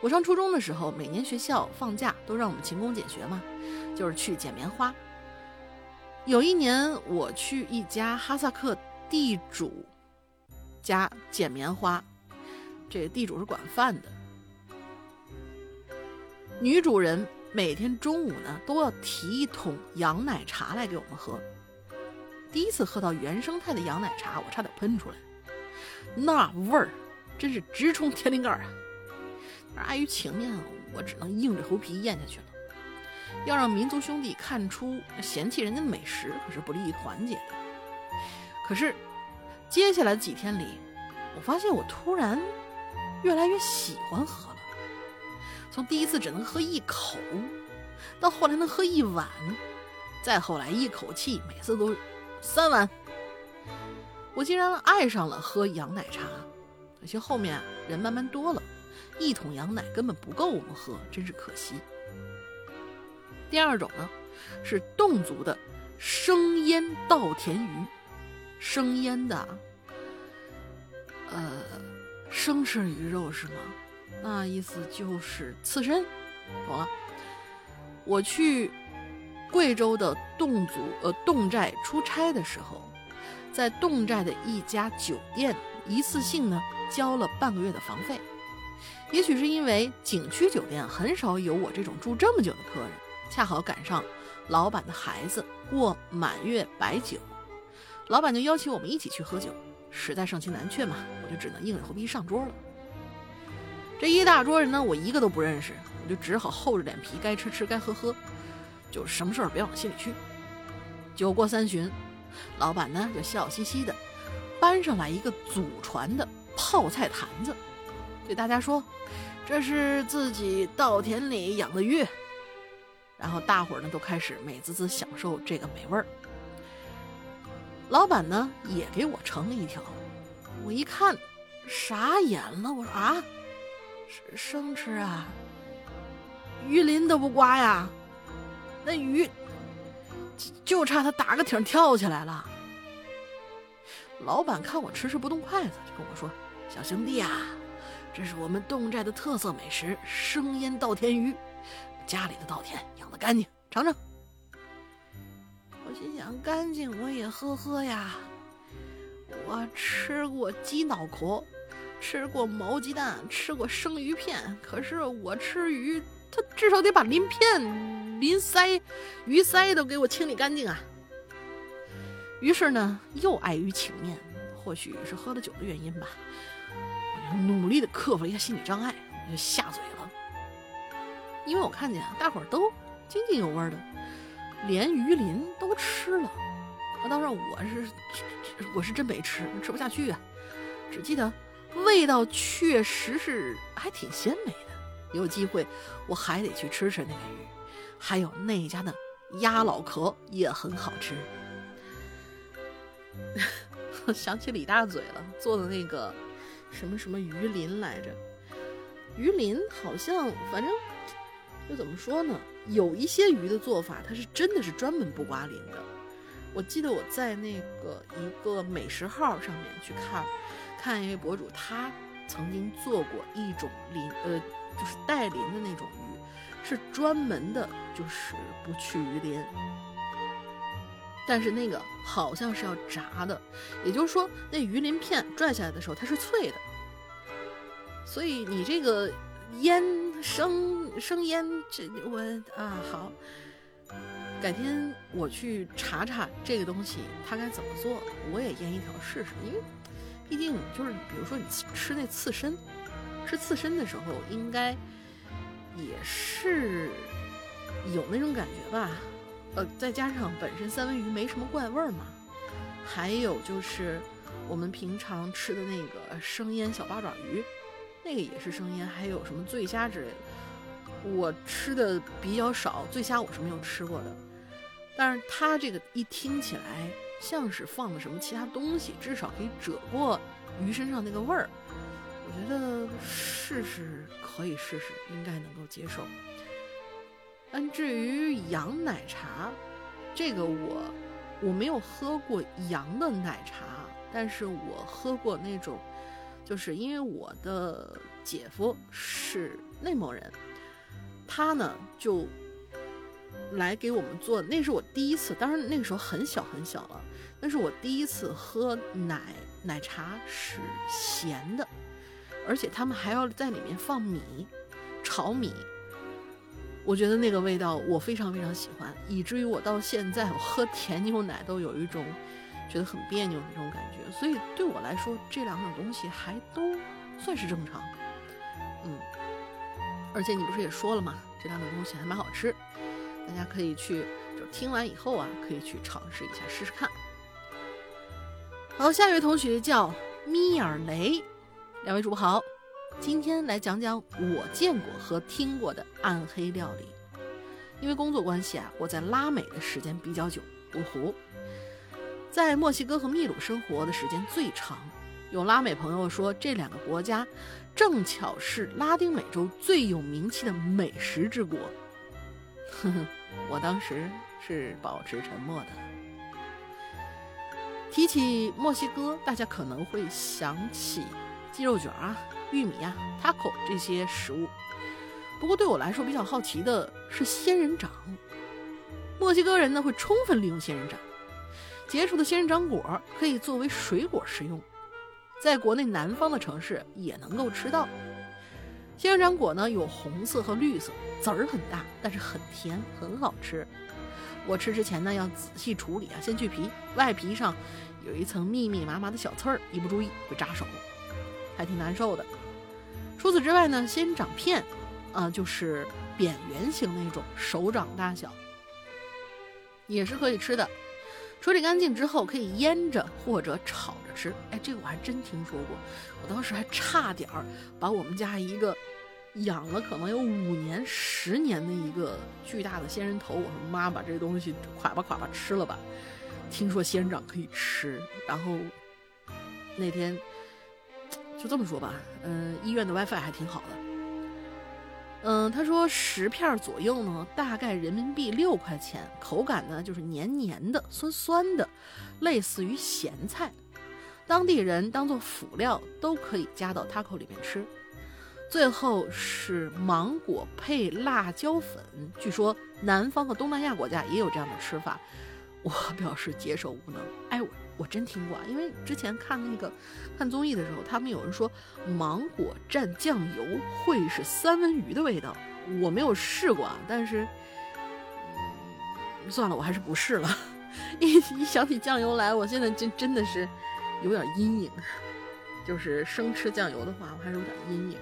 A: 我上初中的时候，每年学校放假都让我们勤工俭学嘛，就是去捡棉花。有一年我去一家哈萨克地主家捡棉花，这地主是管饭的，女主人每天中午呢都要提一桶羊奶茶来给我们喝。第一次喝到原生态的羊奶茶，我差点喷出来，那味儿真是直冲天灵盖啊！碍于情面，我只能硬着头皮咽下去了。要让民族兄弟看出嫌弃人家的美食，可是不利于团结的。可是接下来的几天里，我发现我突然越来越喜欢喝了。从第一次只能喝一口，到后来能喝一碗，再后来一口气每次都。三碗，我竟然爱上了喝羊奶茶。可惜后面人慢慢多了，一桶羊奶根本不够我们喝，真是可惜。第二种呢，是侗族的生腌稻田鱼，生腌的，呃，生吃鱼肉是吗？那意思就是刺身，懂了。我去。贵州的侗族呃侗寨出差的时候，在侗寨的一家酒店一次性呢交了半个月的房费。也许是因为景区酒店很少有我这种住这么久的客人，恰好赶上老板的孩子过满月摆酒，老板就邀请我们一起去喝酒，实在盛情难却嘛，我就只能硬着头皮上桌了。这一大桌人呢，我一个都不认识，我就只好厚着脸皮，该吃吃，该喝喝，就什么事儿别往心里去。酒过三巡，老板呢就笑嘻嘻的搬上来一个祖传的泡菜坛子，对大家说：“这是自己稻田里养的鱼。”然后大伙儿呢都开始美滋滋享受这个美味儿。老板呢也给我盛了一条，我一看傻眼了，我说啊，生生吃啊，鱼鳞都不刮呀，那鱼就就差它打个挺跳起来了。老板看我迟迟不动筷子，就跟我说：“小兄弟啊，这是我们侗寨的特色美食——生腌稻田鱼，家里的稻田养的干净，尝尝。”想，干净我也喝喝呀。我吃过鸡脑壳，吃过毛鸡蛋，吃过生鱼片，可是我吃鱼，它至少得把鳞片、鳞鳃、鱼鳃都给我清理干净啊。于是呢，又碍于情面，或许是喝了酒的原因吧，我就努力的克服了一下心理障碍，我就下嘴了。因为我看见大伙儿都津津有味的。连鱼鳞都吃了，啊当然我是我是真没吃，吃不下去啊。只记得味道确实是还挺鲜美的，有机会我还得去吃吃那个鱼。还有那家的鸭脑壳也很好吃。想起李大嘴了，做的那个什么什么鱼鳞来着？鱼鳞好像反正就怎么说呢？有一些鱼的做法，它是真的是专门不刮鳞的。我记得我在那个一个美食号上面去看，看一位博主，他曾经做过一种鳞，呃，就是带鳞的那种鱼，是专门的，就是不去鱼鳞。但是那个好像是要炸的，也就是说，那鱼鳞片拽下来的时候它是脆的。所以你这个。腌生生腌这我啊好，改天我去查查这个东西它该怎么做，我也腌一条试试。因为毕竟就是比如说你吃那刺身，吃刺身的时候应该也是有那种感觉吧？呃，再加上本身三文鱼没什么怪味儿嘛，还有就是我们平常吃的那个生腌小八爪鱼。那个也是生腌，还有什么醉虾之类的，我吃的比较少，醉虾我是没有吃过的。但是它这个一听起来像是放了什么其他东西，至少可以遮过鱼身上那个味儿。我觉得试试可以试试，应该能够接受。但至于羊奶茶，这个我我没有喝过羊的奶茶，但是我喝过那种。就是因为我的姐夫是内蒙人，他呢就来给我们做。那是我第一次，当然那个时候很小很小了。那是我第一次喝奶奶茶是咸的，而且他们还要在里面放米炒米。我觉得那个味道我非常非常喜欢，以至于我到现在我喝甜牛奶都有一种。觉得很别扭的那种感觉，所以对我来说，这两种东西还都算是正常。嗯，而且你不是也说了吗？这两种东西还蛮好吃，大家可以去，就是听完以后啊，可以去尝试一下试试看。好，下一位同学叫米尔雷，两位主播好，今天来讲讲我见过和听过的暗黑料理。因为工作关系啊，我在拉美的时间比较久，芜湖。在墨西哥和秘鲁生活的时间最长，有拉美朋友说，这两个国家正巧是拉丁美洲最有名气的美食之国。呵呵，我当时是保持沉默的。提起墨西哥，大家可能会想起鸡肉卷啊、玉米啊、taco 这些食物。不过对我来说比较好奇的是仙人掌。墨西哥人呢会充分利用仙人掌。结出的仙人掌果可以作为水果食用，在国内南方的城市也能够吃到。仙人掌果呢有红色和绿色，籽儿很大，但是很甜，很好吃。我吃之前呢要仔细处理啊，先去皮，外皮上有一层密密麻麻的小刺儿，一不注意会扎手，还挺难受的。除此之外呢，仙人掌片，啊，就是扁圆形那种，手掌大小，也是可以吃的。处理干净之后可以腌着或者炒着吃。哎，这个我还真听说过，我当时还差点儿把我们家一个养了可能有五年、十年的一个巨大的仙人头，我说妈把这东西垮吧垮吧吃了吧。听说仙人掌可以吃，然后那天就这么说吧，嗯，医院的 WiFi 还挺好的。嗯，他说十片左右呢，大概人民币六块钱，口感呢就是黏黏的、酸酸的，类似于咸菜。当地人当做辅料都可以加到 taco 里面吃。最后是芒果配辣椒粉，据说南方和东南亚国家也有这样的吃法。我表示接受无能。哎，我我真听过啊，因为之前看那个看综艺的时候，他们有人说芒果蘸酱油会是三文鱼的味道，我没有试过啊，但是，嗯，算了，我还是不试了。一一想起酱油来，我现在真真的是有点阴影，就是生吃酱油的话，我还是有点阴影。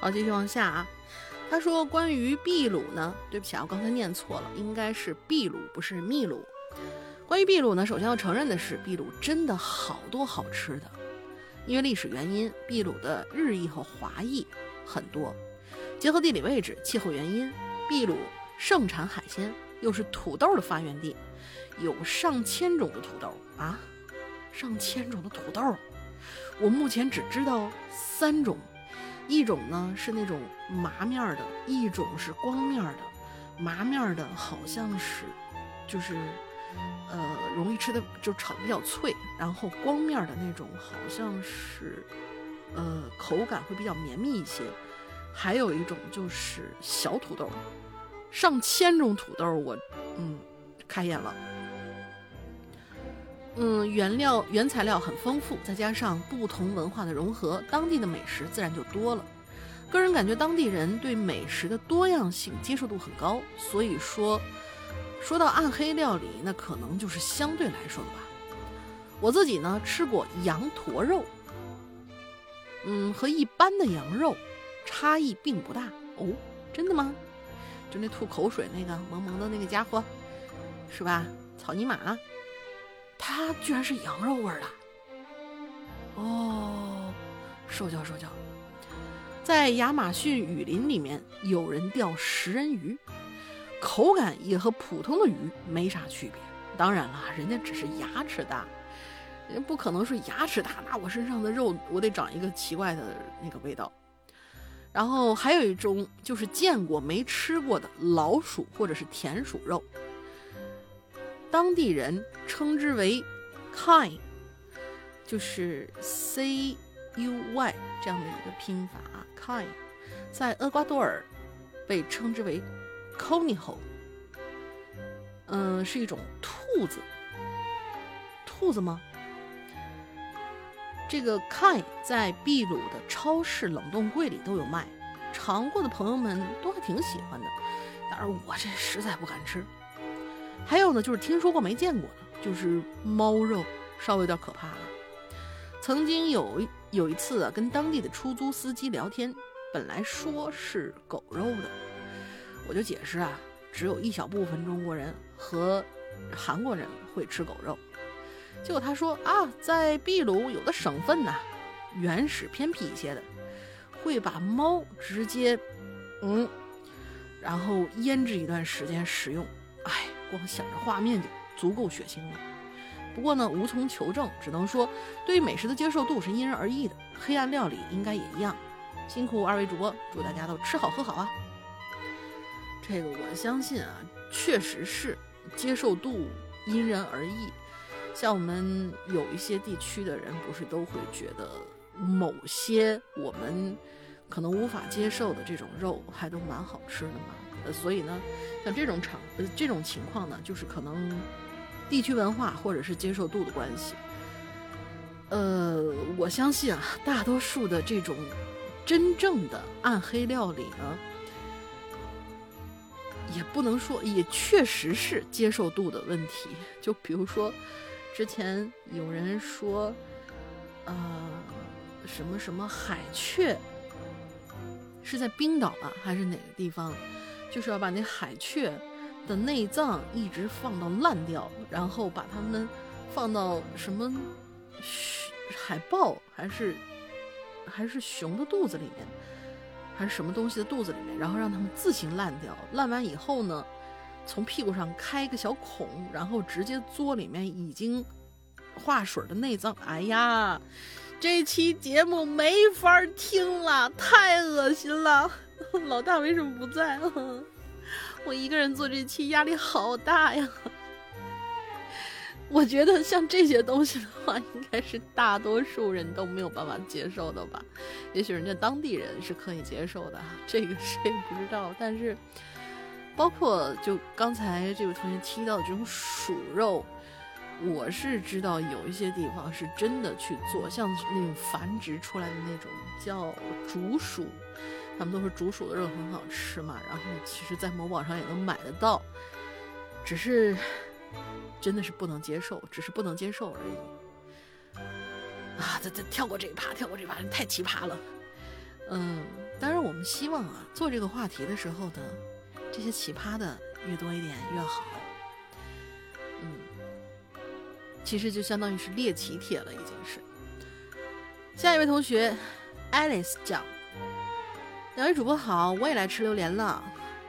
A: 好，继续往下啊。他说：“关于秘鲁呢，对不起啊，我刚才念错了，应该是秘鲁，不是秘鲁。关于秘鲁呢，首先要承认的是，秘鲁真的好多好吃的。因为历史原因，秘鲁的日裔和华裔很多，结合地理位置、气候原因，秘鲁盛产海鲜，又是土豆的发源地，有上千种的土豆啊，上千种的土豆，我目前只知道三种。”一种呢是那种麻面的，一种是光面的。麻面的好像是，就是，呃，容易吃的，就炒的比较脆。然后光面的那种好像是，呃，口感会比较绵密一些。还有一种就是小土豆，上千种土豆，我，嗯，开眼了。嗯，原料原材料很丰富，再加上不同文化的融合，当地的美食自然就多了。个人感觉当地人对美食的多样性接受度很高，所以说，说到暗黑料理，那可能就是相对来说的吧。我自己呢吃过羊驼肉，嗯，和一般的羊肉差异并不大哦，真的吗？就那吐口水那个萌萌的那个家伙，是吧？草泥马。它居然是羊肉味儿的，哦，受教受教。在亚马逊雨林里面，有人钓食人鱼，口感也和普通的鱼没啥区别。当然了，人家只是牙齿大，人不可能说牙齿大，那我身上的肉我得长一个奇怪的那个味道。然后还有一种就是见过没吃过的老鼠或者是田鼠肉。当地人称之为 “kin”，就是 C U Y 这样的一个拼法啊，kin，在厄瓜多尔被称之为 “coniho”，嗯，是一种兔子。兔子吗？这个 kin 在秘鲁的超市冷冻柜里都有卖，尝过的朋友们都还挺喜欢的，但是我这实在不敢吃。还有呢，就是听说过没见过的，就是猫肉，稍微有点可怕了。曾经有有一次啊，跟当地的出租司机聊天，本来说是狗肉的，我就解释啊，只有一小部分中国人和韩国人会吃狗肉。结果他说啊，在秘鲁有的省份呐，原始偏僻一些的，会把猫直接嗯，然后腌制一段时间食用。哎。光想着画面就足够血腥了，不过呢，无从求证，只能说对于美食的接受度是因人而异的。黑暗料理应该也一样。辛苦二位主播，祝大家都吃好喝好啊！这个我相信啊，确实是接受度因人而异。像我们有一些地区的人，不是都会觉得某些我们可能无法接受的这种肉还都蛮好吃的吗？呃，所以呢，像这种场呃这种情况呢，就是可能地区文化或者是接受度的关系。呃，我相信啊，大多数的这种真正的暗黑料理呢，也不能说，也确实是接受度的问题。就比如说之前有人说，呃，什么什么海雀，是在冰岛吧，还是哪个地方？就是要把那海雀的内脏一直放到烂掉，然后把它们放到什么海豹还是还是熊的肚子里面，还是什么东西的肚子里面，然后让它们自行烂掉。烂完以后呢？从屁股上开个小孔，然后直接嘬里面已经化水的内脏。哎呀，这期节目没法听了，太恶心了！老大为什么不在？我一个人做这期压力好大呀！我觉得像这些东西的话，应该是大多数人都没有办法接受的吧？也许人家当地人是可以接受的，这个谁也不知道。但是。包括就刚才这位同学提到的这种鼠肉，我是知道有一些地方是真的去做，像那种繁殖出来的那种叫竹鼠，他们都说竹鼠的肉很好吃嘛。然后其实，在某宝上也能买得到，只是真的是不能接受，只是不能接受而已。啊，这这跳过这一趴，跳过这一趴，太奇葩了。嗯，当然我们希望啊，做这个话题的时候呢。这些奇葩的越多一点越好，嗯，其实就相当于是猎奇帖了，已经是。下一位同学，Alice 讲，两位主播好，我也来吃榴莲了，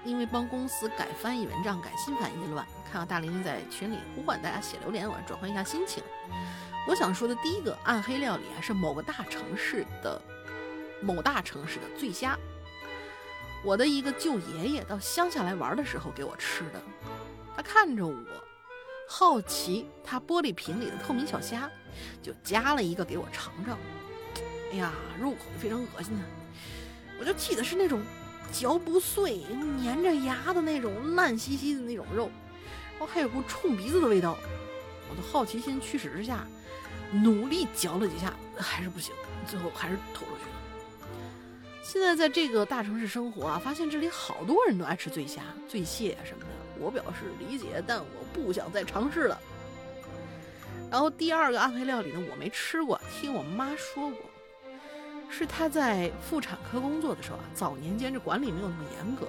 A: 因为帮公司改翻译文章，改心烦意乱，看到大林在群里呼唤大家写榴莲，我转换一下心情。我想说的第一个暗黑料理啊，是某个大城市的某大城市的醉虾。我的一个舅爷爷到乡下来玩的时候给我吃的，他看着我，好奇他玻璃瓶里的透明小虾，就夹了一个给我尝尝。哎呀，入口非常恶心的，我就记得是那种嚼不碎、粘着牙的那种烂兮兮的那种肉，哦还有股冲鼻子的味道。我的好奇心驱使之下，努力嚼了几下，还是不行，最后还是吐出去了。现在在这个大城市生活啊，发现这里好多人都爱吃醉虾、醉蟹什么的。我表示理解，但我不想再尝试了。然后第二个暗黑料理呢，我没吃过，听我妈说过，是她在妇产科工作的时候啊，早年间这管理没有那么严格，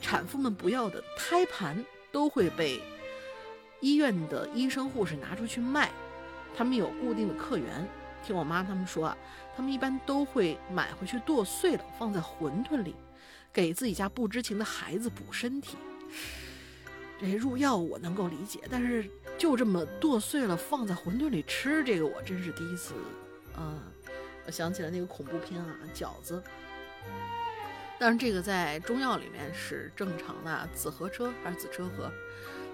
A: 产妇们不要的胎盘都会被医院的医生护士拿出去卖，他们有固定的客源。听我妈他们说啊。他们一般都会买回去剁碎了，放在馄饨里，给自己家不知情的孩子补身体。这入药我能够理解，但是就这么剁碎了放在馄饨里吃，这个我真是第一次。嗯，我想起了那个恐怖片啊，饺子。但是这个在中药里面是正常的，紫河车还是紫车河？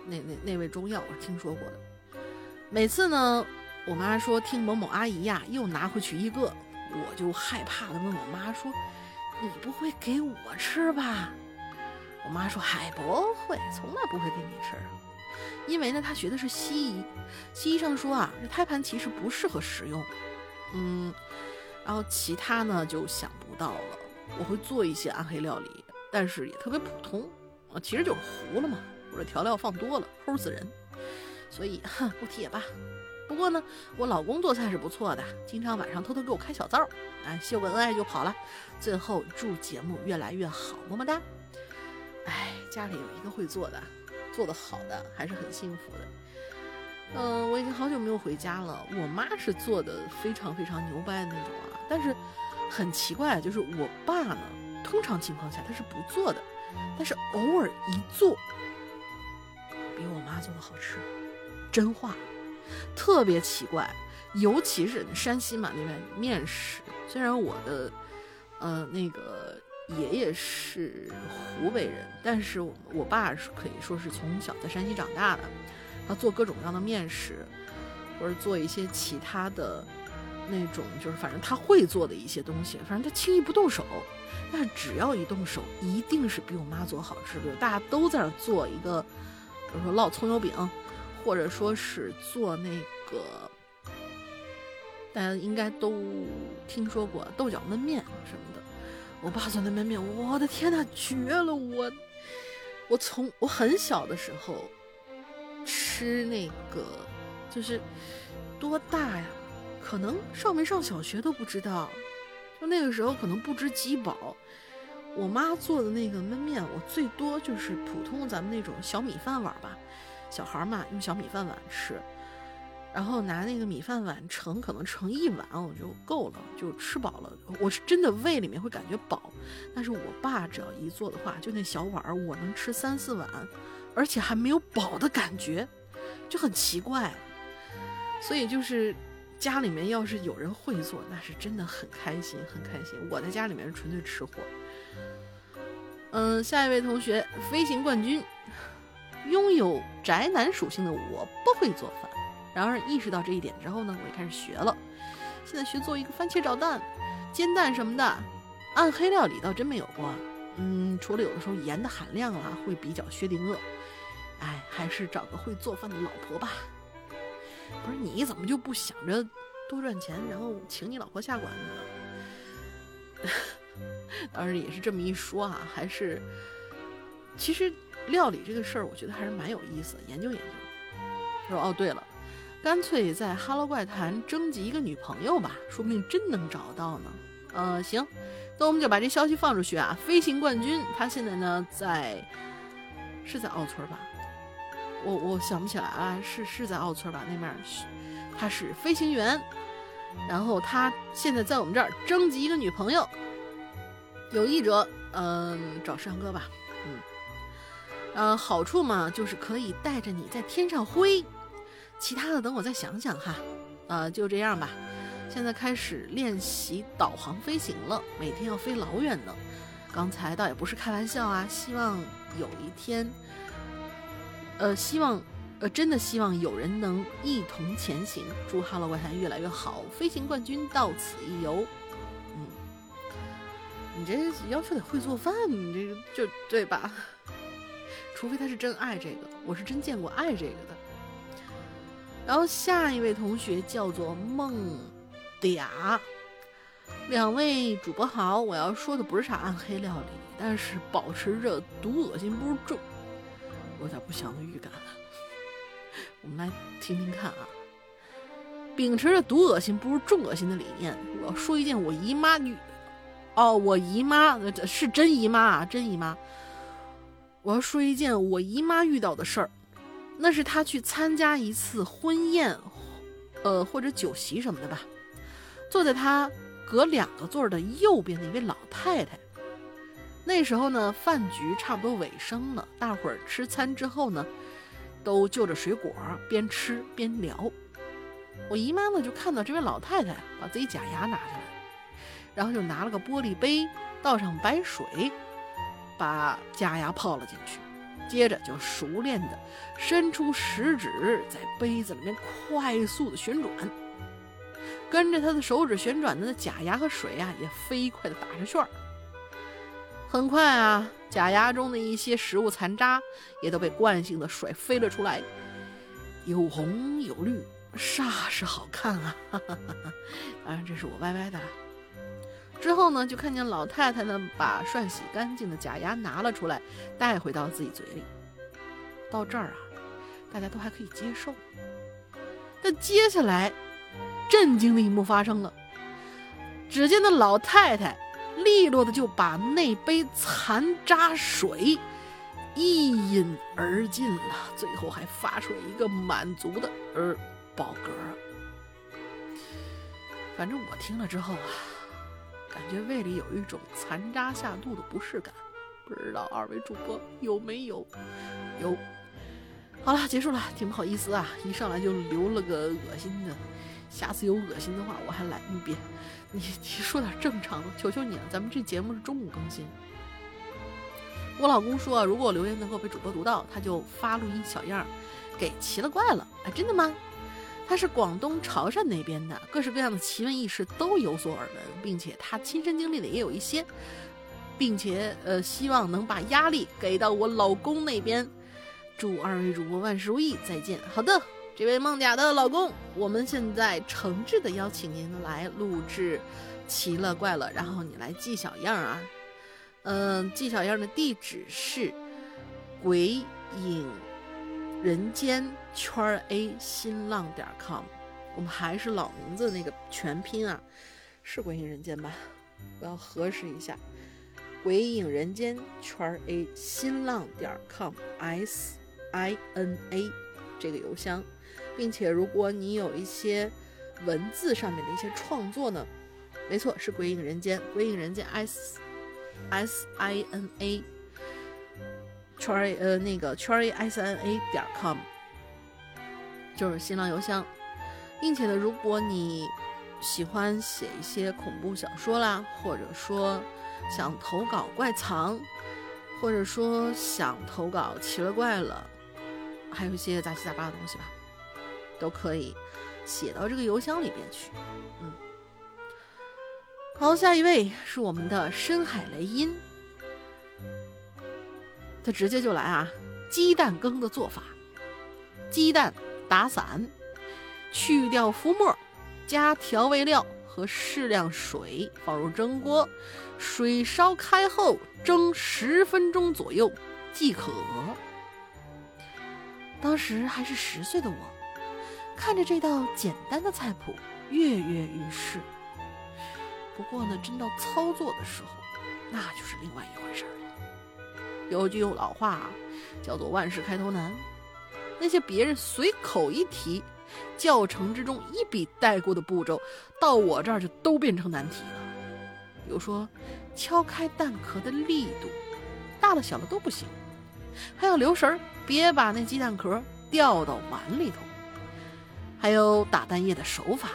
A: 那那那位中药我是听说过的。每次呢，我妈说听某某阿姨呀，又拿回去一个。我就害怕的问我妈说：“你不会给我吃吧？”我妈说：“还不会，从来不会给你吃。因为呢，她学的是西医，西医上说啊，这胎盘其实不适合食用。嗯，然后其他呢就想不到了。我会做一些暗黑料理，但是也特别普通啊，其实就是糊了嘛，或者调料放多了，齁死人。所以，哼，不提也罢。”不过呢，我老公做菜是不错的，经常晚上偷偷给我开小灶，哎，秀个恩爱就跑了。最后祝节目越来越好，么么哒。哎，家里有一个会做的，做的好的，还是很幸福的。嗯，我已经好久没有回家了。我妈是做的非常非常牛掰的那种啊，但是很奇怪，就是我爸呢，通常情况下他是不做的，但是偶尔一做，比我妈做的好吃，真话。特别奇怪，尤其是山西嘛那边面食。虽然我的，呃，那个爷爷是湖北人，但是我我爸是可以说是从小在山西长大的。他做各种各样的面食，或者做一些其他的那种，就是反正他会做的一些东西。反正他轻易不动手，但是只要一动手，一定是比我妈做好吃。的大家都在那做一个，比如说烙葱油饼。或者说是做那个，大家应该都听说过豆角焖面什么的。我爸做那焖面，我的天呐，绝了！我我从我很小的时候吃那个就是多大呀？可能上没上小学都不知道。就那个时候可能不知饥饱。我妈做的那个焖面，我最多就是普通咱们那种小米饭碗吧，小孩嘛用小米饭碗吃。然后拿那个米饭碗盛，可能盛一碗我就够了，就吃饱了。我是真的胃里面会感觉饱，但是我爸只要一做的话，就那小碗我能吃三四碗，而且还没有饱的感觉，就很奇怪。所以就是家里面要是有人会做，那是真的很开心，很开心。我在家里面是纯粹吃货。嗯，下一位同学，飞行冠军，拥有宅男属性的我不会做饭。然而意识到这一点之后呢，我也开始学了。现在学做一个番茄炒蛋、煎蛋什么的，暗黑料理倒真没有过。嗯，除了有的时候盐的含量啊会比较薛定谔，哎，还是找个会做饭的老婆吧。不是你怎么就不想着多赚钱，然后请你老婆下馆子呢？当然也是这么一说啊，还是其实料理这个事儿，我觉得还是蛮有意思，研究研究。他说哦，对了。干脆在《哈喽怪谈》征集一个女朋友吧，说不定真能找到呢。呃，行，那我们就把这消息放出去啊。飞行冠军他现在呢在，是在奥村吧？我我想不起来了，是是在奥村吧？那面他是飞行员，然后他现在在我们这儿征集一个女朋友，有意者嗯找山哥吧，嗯，呃好处嘛就是可以带着你在天上飞。其他的等我再想想哈，呃，就这样吧。现在开始练习导航飞行了，每天要飞老远呢。刚才倒也不是开玩笑啊，希望有一天，呃，希望，呃，真的希望有人能一同前行。祝哈喽怪谈越来越好，飞行冠军到此一游。嗯，你这要求得会做饭，你这个就对吧？除非他是真爱这个，我是真见过爱这个的。然后下一位同学叫做梦嗲，两位主播好，我要说的不是啥暗黑料理，但是保持着毒恶心不重，有点不祥的预感了。我们来听听看啊，秉持着毒恶心不如重恶心的理念，我要说一件我姨妈女，哦，我姨妈是真姨妈啊，真姨妈，我要说一件我姨妈遇到的事儿。那是她去参加一次婚宴，呃，或者酒席什么的吧。坐在她隔两个座的右边的一位老太太。那时候呢，饭局差不多尾声了，大伙儿吃餐之后呢，都就着水果边吃边聊。我姨妈呢就看到这位老太太把自己假牙拿下来，然后就拿了个玻璃杯，倒上白水，把假牙泡了进去。接着就熟练的伸出食指，在杯子里面快速的旋转，跟着她的手指旋转的那假牙和水啊，也飞快的打着旋儿。很快啊，假牙中的一些食物残渣也都被惯性的甩飞了出来，有红有绿，煞是好看啊！哈哈哈哈当然，这是我歪歪的了。之后呢，就看见老太太呢把涮洗干净的假牙拿了出来，带回到自己嘴里。到这儿啊，大家都还可以接受。但接下来，震惊的一幕发生了。只见那老太太利落的就把那杯残渣水一饮而尽了，最后还发出了一个满足的“呃”饱嗝。反正我听了之后啊。感觉胃里有一种残渣下肚的不适感，不知道二位主播有没有？有。好了，结束了，挺不好意思啊，一上来就留了个恶心的，下次有恶心的话我还来一遍。你你说点正常的，求求你了，咱们这节目是中午更新。我老公说，如果留言能够被主播读到，他就发录音小样儿给奇了怪了。哎，真的吗？他是广东潮汕那边的，各式各样的奇闻异事都有所耳闻，并且他亲身经历的也有一些，并且呃，希望能把压力给到我老公那边。祝二位主播万事如意，再见。好的，这位梦嗲的老公，我们现在诚挚的邀请您来录制奇了怪了，然后你来记小样啊。嗯，记小样的地址是鬼影人间圈 A 新浪点 com，我们还是老名字那个全拼啊，是鬼影人间吧？我要核实一下，鬼影人间圈 A 新浪点 com，S I N A 这个邮箱，并且如果你有一些文字上面的一些创作呢，没错，是鬼影人间，鬼影人间 S S I N A。圈儿呃那个圈儿 a s n a 点 com，就是新浪邮箱，并且呢，如果你喜欢写一些恐怖小说啦，或者说想投稿怪藏，或者说想投稿奇了怪了，还有一些杂七杂八的东西吧，都可以写到这个邮箱里边去。嗯，好，下一位是我们的深海雷音。他直接就来啊！鸡蛋羹的做法：鸡蛋打散，去掉浮沫，加调味料和适量水，放入蒸锅，水烧开后蒸十分钟左右即可。当时还是十岁的我，看着这道简单的菜谱，跃跃欲试。不过呢，真到操作的时候，那就是另外一回事儿。有句老话，叫做“万事开头难”。那些别人随口一提，教程之中一笔带过的步骤，到我这儿就都变成难题了。比如说，敲开蛋壳的力度，大的小的都不行；还要留神，别把那鸡蛋壳掉到碗里头；还有打蛋液的手法，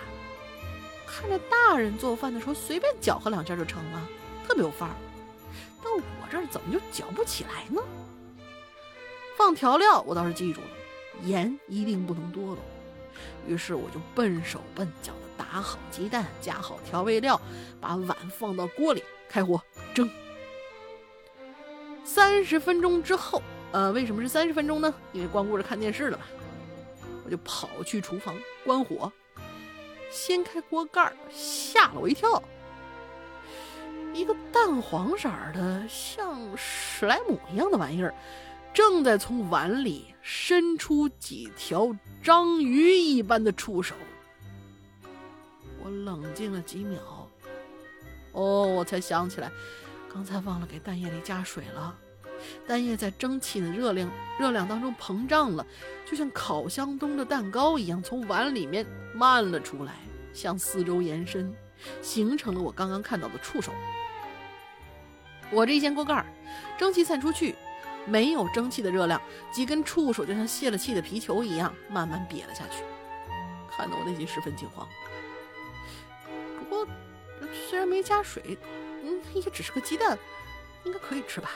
A: 看着大人做饭的时候，随便搅和两下就成了，特别有范儿。到我这儿怎么就搅不起来呢？放调料我倒是记住了，盐一定不能多了。于是我就笨手笨脚的打好鸡蛋，加好调味料，把碗放到锅里，开火蒸。三十分钟之后，呃，为什么是三十分钟呢？因为光顾着看电视了吧。就跑去厨房关火，掀开锅盖，吓了我一跳。一个淡黄色的，像史莱姆一样的玩意儿，正在从碗里伸出几条章鱼一般的触手。我冷静了几秒，哦，我才想起来，刚才忘了给蛋液里加水了。蛋液在蒸汽的热量热量当中膨胀了，就像烤箱中的蛋糕一样，从碗里面漫了出来，向四周延伸，形成了我刚刚看到的触手。我这一掀锅盖，蒸汽散出去，没有蒸汽的热量，几根触手就像泄了气的皮球一样，慢慢瘪了下去，看得我内心十分惊慌。不过，虽然没加水，嗯，也只是个鸡蛋，应该可以吃吧？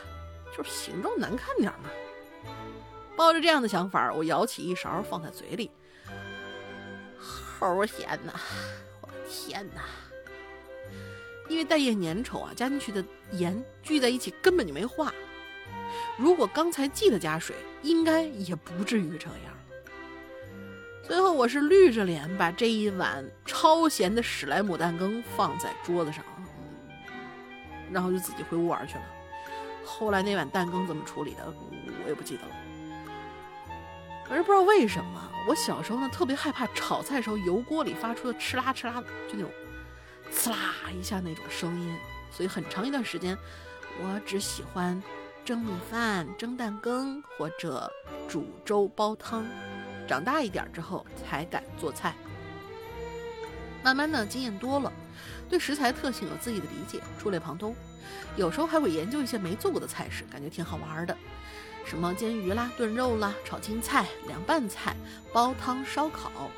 A: 就是形状难看点嘛。抱着这样的想法，我舀起一勺放在嘴里，齁咸呐！我的天哪！因为蛋液粘稠啊，加进去的盐聚在一起根本就没化。如果刚才记得加水，应该也不至于这样。最后我是绿着脸把这一碗超咸的史莱姆蛋羹放在桌子上，然后就自己回屋玩去了。后来那碗蛋羹怎么处理的，我也不记得了。可是不知道为什么，我小时候呢特别害怕炒菜时候油锅里发出的哧啦哧啦的，就那种。呲啦一下那种声音，所以很长一段时间，我只喜欢蒸米饭、蒸蛋羹或者煮粥煲汤。长大一点之后才敢做菜。慢慢的经验多了，对食材特性有自己的理解，触类旁通。有时候还会研究一些没做过的菜式，感觉挺好玩的。什么煎鱼啦、炖肉啦、炒青菜、凉拌菜、煲汤、烧烤。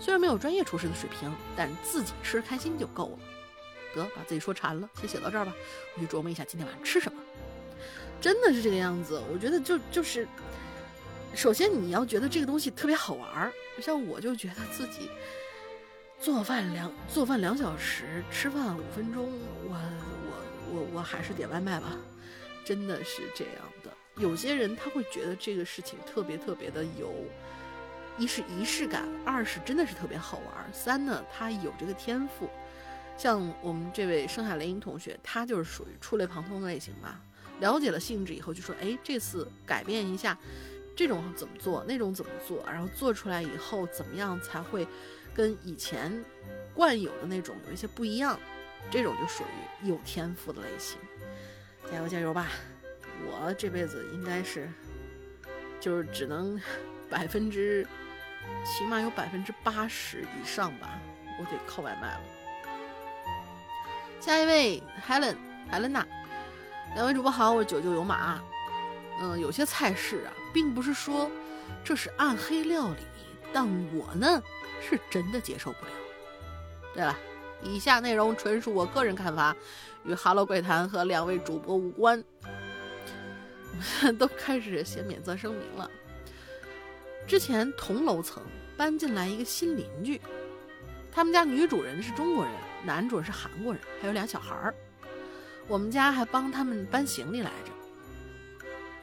A: 虽然没有专业厨师的水平，但自己吃开心就够了。得把自己说馋了，先写到这儿吧。我去琢磨一下今天晚上吃什么。真的是这个样子，我觉得就就是，首先你要觉得这个东西特别好玩儿。像我就觉得自己做饭两做饭两小时，吃饭五分钟，我我我我还是点外卖吧。真的是这样。有些人他会觉得这个事情特别特别的有。一是仪式感，二是真的是特别好玩，三呢，他有这个天赋。像我们这位深海雷音同学，他就是属于触类旁通的类型嘛。了解了性质以后，就说：“哎，这次改变一下，这种怎么做，那种怎么做，然后做出来以后怎么样才会跟以前惯有的那种有一些不一样，这种就属于有天赋的类型。加油加油吧！我这辈子应该是就是只能 百分之起码有百分之八十以上吧，我得靠外卖了。下一位，Helen，Helena，，两位主播好，我是九九有马。嗯，有些菜式啊，并不是说这是暗黑料理，但我呢是真的接受不了。对了，以下内容纯属我个人看法，与 Hello 鬼谈和两位主播无关。都开始写免责声明了。之前同楼层搬进来一个新邻居，他们家女主人是中国人，男主人是韩国人，还有俩小孩儿。我们家还帮他们搬行李来着。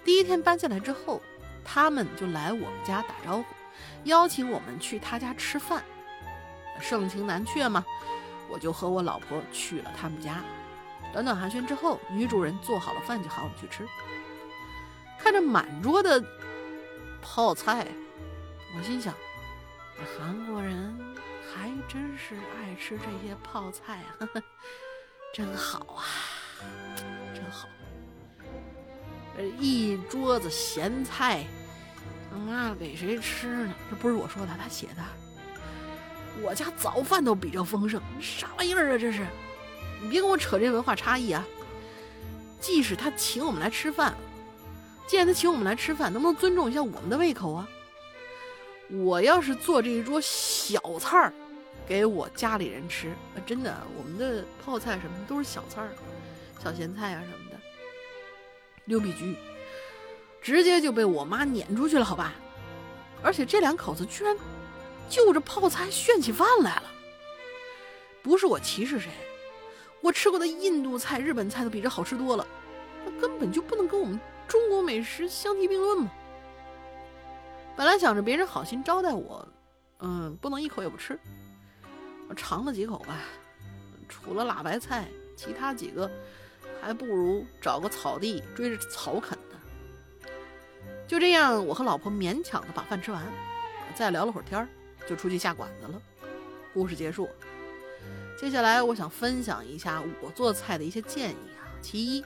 A: 第一天搬进来之后，他们就来我们家打招呼，邀请我们去他家吃饭。盛情难却嘛，我就和我老婆去了他们家。短短寒暄之后，女主人做好了饭就喊我们去吃。看着满桌的泡菜，我心想，韩国人还真是爱吃这些泡菜啊，真好啊，真好。一桌子咸菜，他妈给谁吃呢？这不是我说的，他写的。我家早饭都比较丰盛，啥玩意儿啊？这是，你别跟我扯这文化差异啊！即使他请我们来吃饭。既然他请我们来吃饭，能不能尊重一下我们的胃口啊？我要是做这一桌小菜儿，给我家里人吃啊，真的，我们的泡菜什么都是小菜儿，小咸菜啊什么的，溜比居，直接就被我妈撵出去了，好吧？而且这两口子居然就着泡菜炫起饭来了，不是我歧视谁，我吃过的印度菜、日本菜都比这好吃多了，那根本就不能跟我们。中国美食相提并论嘛。本来想着别人好心招待我，嗯，不能一口也不吃。我尝了几口吧，除了辣白菜，其他几个还不如找个草地追着草啃呢。就这样，我和老婆勉强的把饭吃完，再聊了会儿天儿，就出去下馆子了。故事结束。接下来，我想分享一下我做菜的一些建议啊。其一。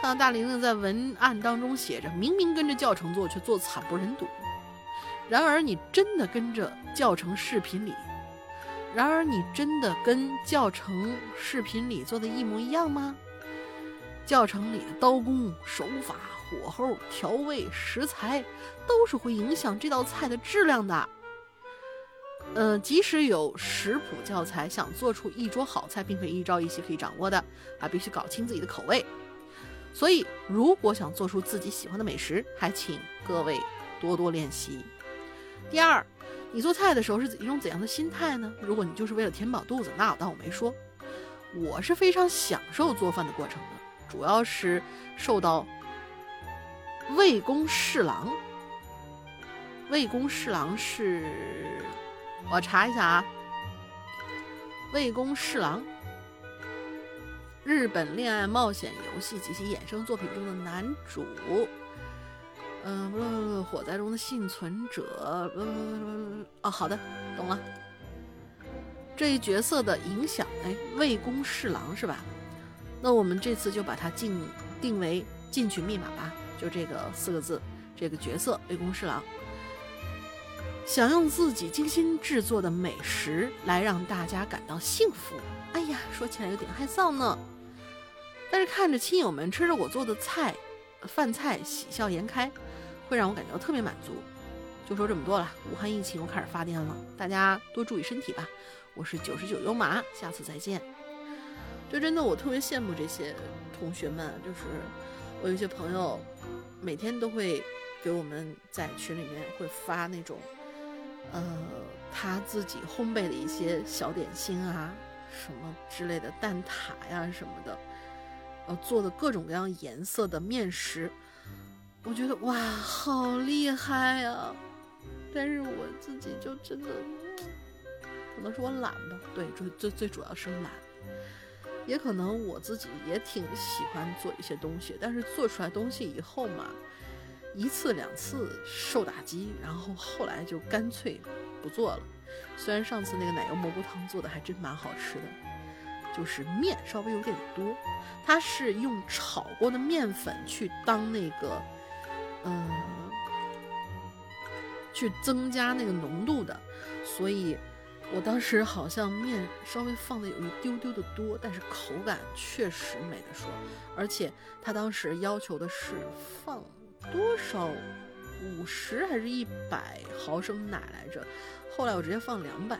A: 看到大玲玲在文案当中写着“明明跟着教程做，却做惨不忍睹”，然而你真的跟着教程视频里，然而你真的跟教程视频里做的一模一样吗？教程里的刀工、手法、火候、调味、食材，都是会影响这道菜的质量的。嗯，即使有食谱教材，想做出一桌好菜，并非一朝一夕可以掌握的，还必须搞清自己的口味。所以，如果想做出自己喜欢的美食，还请各位多多练习。第二，你做菜的时候是一种怎样的心态呢？如果你就是为了填饱肚子，那我当我没说。我是非常享受做饭的过程的，主要是受到魏公侍郎。魏公侍郎是，我查一下啊，魏公侍郎。日本恋爱冒险游戏及其衍生作品中的男主，嗯，不不不，火灾中的幸存者，不不不不，哦，好的，懂了。这一角色的影响，哎，魏公侍郎是吧？那我们这次就把它定定为进取密码吧，就这个四个字，这个角色魏公侍郎，想用自己精心制作的美食来让大家感到幸福。哎呀，说起来有点害臊呢。但是看着亲友们吃着我做的菜，饭菜喜笑颜开，会让我感觉特别满足。就说这么多了，武汉疫情又开始发癫了，大家多注意身体吧。我是九十九优马，下次再见。就真的我特别羡慕这些同学们，就是我有些朋友，每天都会给我们在群里面会发那种，呃，他自己烘焙的一些小点心啊，什么之类的蛋挞呀什么的。呃，做的各种各样颜色的面食，我觉得哇，好厉害呀！但是我自己就真的，可能是我懒吧，对，最最最主要是懒，也可能我自己也挺喜欢做一些东西，但是做出来东西以后嘛，一次两次受打击，然后后来就干脆不做了。虽然上次那个奶油蘑菇汤做的还真蛮好吃的，就是面稍微有点多，它是用炒过的面粉去当那个，嗯，去增加那个浓度的，所以我当时好像面稍微放的有一丢丢的多，但是口感确实没得说，而且他当时要求的是放多少，五十还是一百毫升奶来着。后来我直接放两百，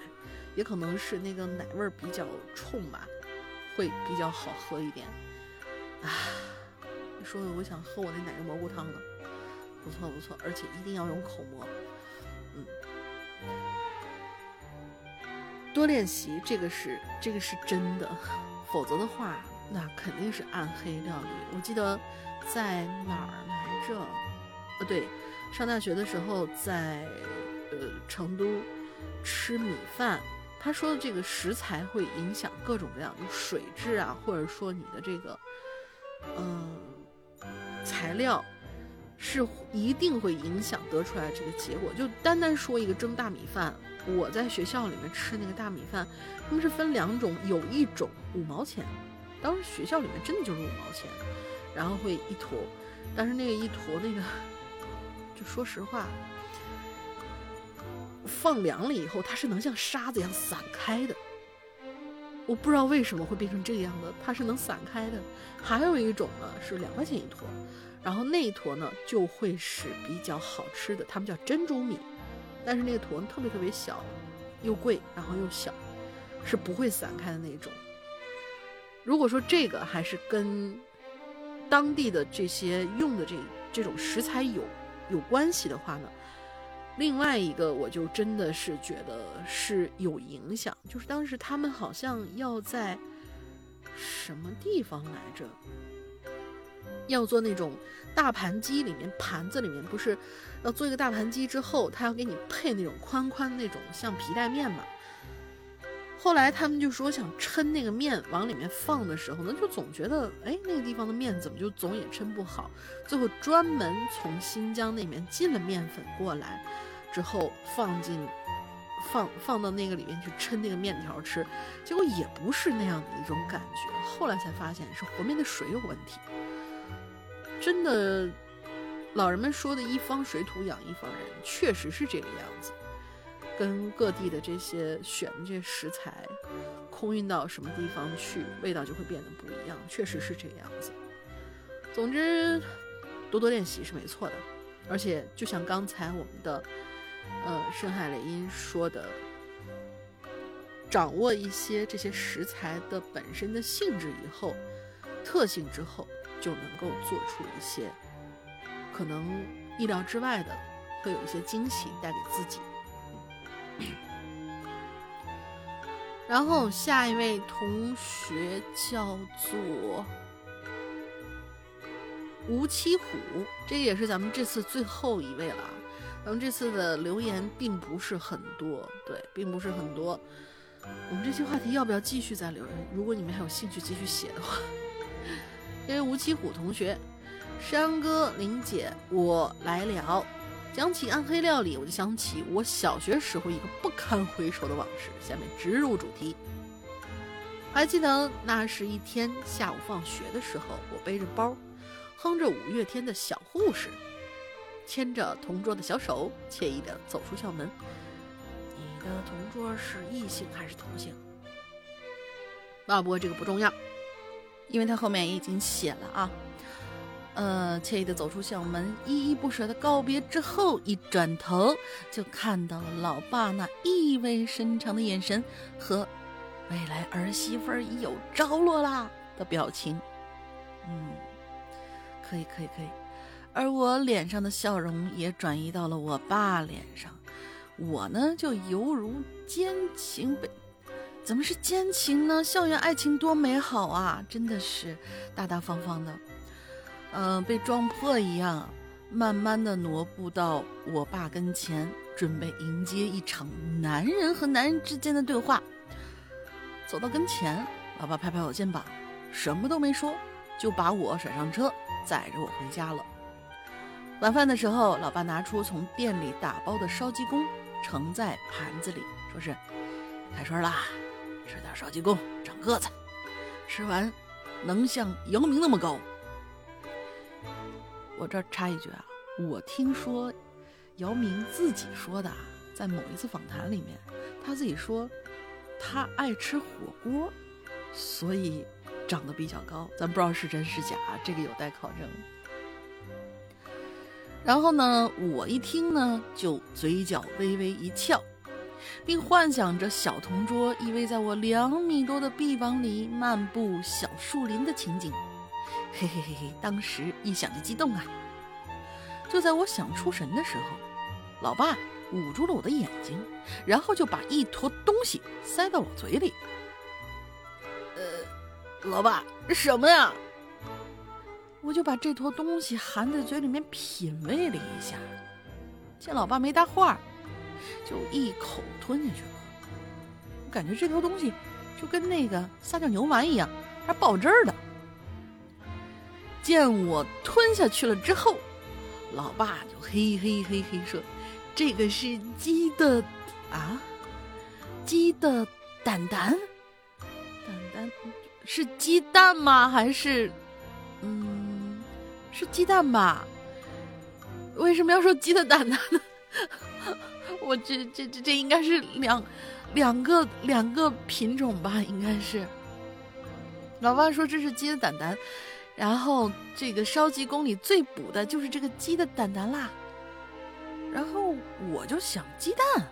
A: 也可能是那个奶味儿比较冲吧，会比较好喝一点。啊，说的我想喝我那奶油蘑菇汤了，不错不错，而且一定要用口蘑。嗯，多练习，这个是这个是真的，否则的话那肯定是暗黑料理。我记得在哪儿来着？呃，对，上大学的时候在呃成都。吃米饭，他说的这个食材会影响各种各样的水质啊，或者说你的这个，嗯，材料是一定会影响得出来这个结果。就单单说一个蒸大米饭，我在学校里面吃那个大米饭，他们是分两种，有一种五毛钱，当时学校里面真的就是五毛钱，然后会一坨，但是那个一坨那个，就说实话。放凉了以后，它是能像沙子一样散开的。我不知道为什么会变成这个样子，它是能散开的。还有一种呢是两块钱一坨，然后那一坨呢就会是比较好吃的，他们叫珍珠米，但是那个坨特别特别小，又贵，然后又小，是不会散开的那种。如果说这个还是跟当地的这些用的这这种食材有有关系的话呢？另外一个，我就真的是觉得是有影响，就是当时他们好像要在什么地方来着，要做那种大盘鸡里面盘子里面不是要做一个大盘鸡之后，他要给你配那种宽宽那种像皮带面嘛。后来他们就说想抻那个面往里面放的时候呢，就总觉得哎那个地方的面怎么就总也抻不好，最后专门从新疆那边进了面粉过来。之后放进，放放到那个里面去抻那个面条吃，结果也不是那样的一种感觉。后来才发现是和面的水有问题。真的，老人们说的一方水土养一方人，确实是这个样子。跟各地的这些选的这些食材，空运到什么地方去，味道就会变得不一样。确实是这个样子。总之，多多练习是没错的。而且，就像刚才我们的。呃，深海雷音说的，掌握一些这些食材的本身的性质以后，特性之后，就能够做出一些可能意料之外的，会有一些惊喜带给自己。然后下一位同学叫做吴七虎，这也是咱们这次最后一位了。咱们这次的留言并不是很多，对，并不是很多。我们这期话题要不要继续再留言？如果你们还有兴趣继续写的话，因为吴奇虎同学、山哥、林姐，我来了。讲起暗黑料理，我就想起我小学时候一个不堪回首的往事。下面直入主题。还记得那是一天下午放学的时候，我背着包，哼着五月天的小护士。牵着同桌的小手，惬意地走出校门。你的同桌是异性还是同性？啊，不过这个不重要，因为他后面已经写了啊。呃，惬意地走出校门，依依不舍的告别之后，一转头就看到了老爸那意味深长的眼神和未来儿媳妇已有着落啦的表情。嗯，可以，可以，可以。而我脸上的笑容也转移到了我爸脸上，我呢就犹如奸情被，怎么是奸情呢？校园爱情多美好啊！真的是大大方方的，嗯，被撞破一样，慢慢的挪步到我爸跟前，准备迎接一场男人和男人之间的对话。走到跟前，老爸拍拍我肩膀，什么都没说，就把我甩上车，载着我回家了。晚饭的时候，老爸拿出从店里打包的烧鸡公，盛在盘子里，说是开春啦，吃点烧鸡公长个子，吃完能像姚明那么高。我这插一句啊，我听说姚明自己说的，在某一次访谈里面，他自己说他爱吃火锅，所以长得比较高。咱不知道是真是假，这个有待考证。然后呢，我一听呢，就嘴角微微一翘，并幻想着小同桌依偎在我两米多的臂膀里漫步小树林的情景。嘿嘿嘿嘿，当时一想就激动啊！就在我想出神的时候，老爸捂住了我的眼睛，然后就把一坨东西塞到我嘴里。呃，老爸，什么呀？我就把这坨东西含在嘴里面品味了一下，见老爸没搭话，就一口吞下去了。我感觉这坨东西就跟那个撒尿牛丸一样，还爆汁儿的。见我吞下去了之后，老爸就嘿嘿嘿嘿说：“这个是鸡的啊，鸡的蛋蛋，蛋蛋是鸡蛋吗？还是嗯，是鸡蛋吧？为什么要说鸡的蛋蛋呢？我这这这这应该是两两个两个品种吧？应该是。老爸说这是鸡的蛋蛋。”然后这个烧鸡公里最补的就是这个鸡的胆胆啦。然后我就想鸡蛋，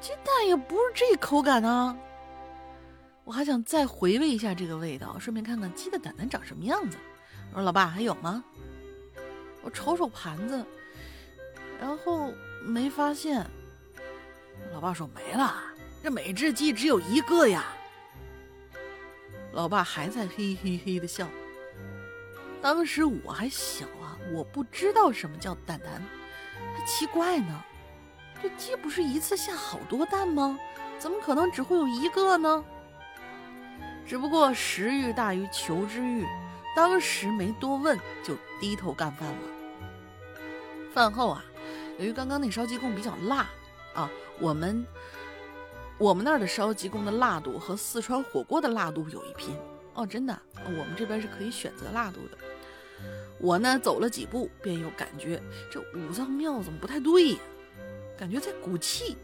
A: 鸡蛋也不是这口感啊。我还想再回味一下这个味道，顺便看看鸡的胆胆长什么样子。我说老爸还有吗？我瞅瞅盘子，然后没发现。老爸说没了，这每只鸡只有一个呀。老爸还在嘿嘿嘿的笑。当时我还小啊，我不知道什么叫蛋蛋，还奇怪呢。这鸡不是一次下好多蛋吗？怎么可能只会有一个呢？只不过食欲大于求知欲，当时没多问，就低头干饭了。饭后啊，由于刚刚那烧鸡公比较辣啊，我们我们那儿的烧鸡公的辣度和四川火锅的辣度有一拼哦，真的，我们这边是可以选择辣度的。我呢走了几步，便又感觉这五脏庙怎么不太对呀？感觉在鼓气，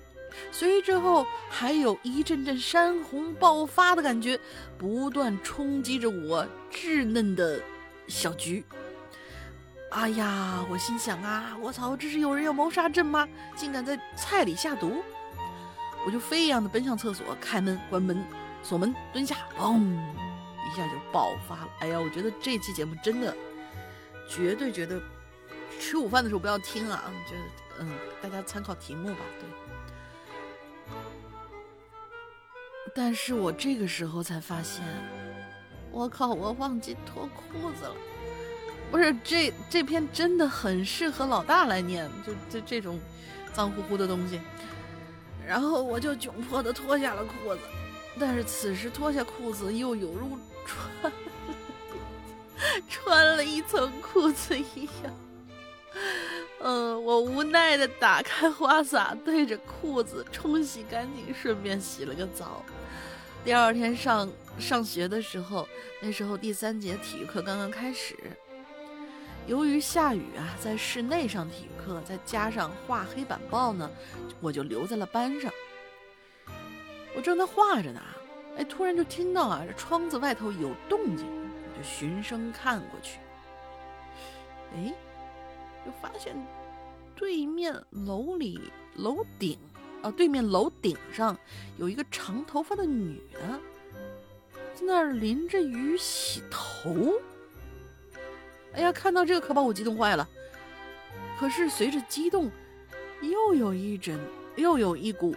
A: 随之后还有一阵阵山洪爆发的感觉，不断冲击着我稚嫩的小菊。哎呀，我心想啊，我操，这是有人要谋杀朕吗？竟敢在菜里下毒！我就飞一样的奔向厕所，开门、关门、锁门、蹲下，嘣，一下就爆发了。哎呀，我觉得这期节目真的。绝对觉得吃午饭的时候不要听啊！就嗯，大家参考题目吧。对，但是我这个时候才发现，我靠，我忘记脱裤子了。不是这这篇真的很适合老大来念，就这这种脏乎乎的东西。然后我就窘迫的脱下了裤子，但是此时脱下裤子又有如穿。穿了一层裤子一样，嗯，我无奈的打开花洒，对着裤子冲洗干净，顺便洗了个澡。第二天上上学的时候，那时候第三节体育课刚刚开始，由于下雨啊，在室内上体育课，再加上画黑板报呢，我就留在了班上。我正在画着呢，哎，突然就听到啊，这窗子外头有动静。就循声看过去，哎，就发现对面楼里楼顶啊，对面楼顶上有一个长头发的女的，在那儿淋着雨洗头。哎呀，看到这个可把我激动坏了。可是随着激动，又有一阵，又有一股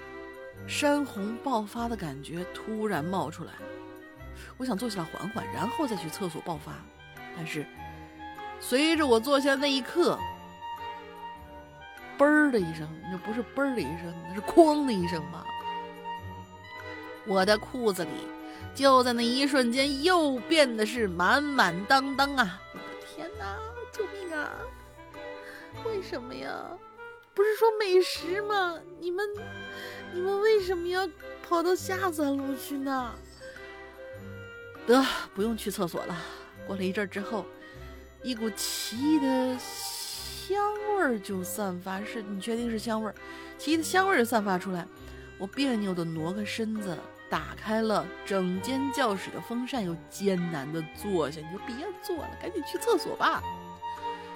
A: 山洪爆发的感觉突然冒出来。我想坐下来缓缓，然后再去厕所爆发。但是，随着我坐下那一刻，嘣儿的一声，那不是嘣儿的一声，那是哐的一声吧？我的裤子里就在那一瞬间又变得是满满当当啊！我的天哪，救命啊！为什么呀？不是说美食吗？你们你们为什么要跑到下三路去呢？得，不用去厕所了。过了一阵之后，一股奇异的香味儿就散发，是你确定是香味儿？奇异的香味儿就散发出来。我别扭的挪个身子，打开了整间教室的风扇，又艰难的坐下。你就别坐了，赶紧去厕所吧。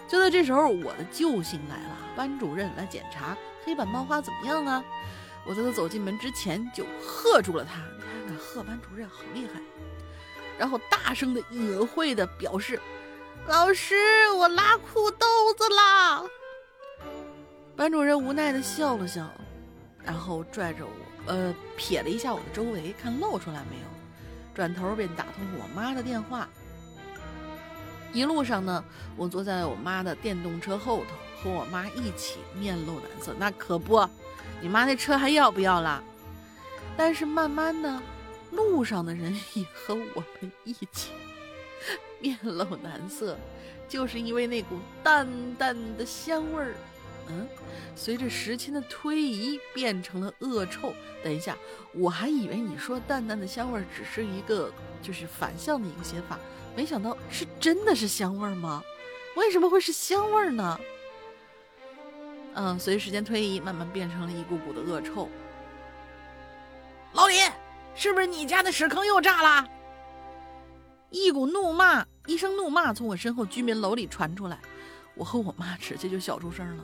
A: 就在这时候，我的救星来了，班主任来检查黑板冒花怎么样啊？我在他走进门之前就喝住了他。你看看，喝班主任好厉害。然后大声的、隐晦的表示：“老师，我拉裤兜子啦！”班主任无奈的笑了笑，然后拽着我，呃，瞥了一下我的周围，看露出来没有，转头便打通我妈的电话。一路上呢，我坐在我妈的电动车后头，和我妈一起面露难色。那可不，你妈那车还要不要啦？但是慢慢的。路上的人也和我们一起 面露难色，就是因为那股淡淡的香味儿。嗯，随着时间的推移，变成了恶臭。等一下，我还以为你说淡淡的香味儿只是一个就是反向的一个写法，没想到是真的是香味儿吗？为什么会是香味儿呢？嗯，随时间推移，慢慢变成了一股股的恶臭。老李。是不是你家的屎坑又炸了？一股怒骂，一声怒骂从我身后居民楼里传出来，我和我妈直接就笑出声了。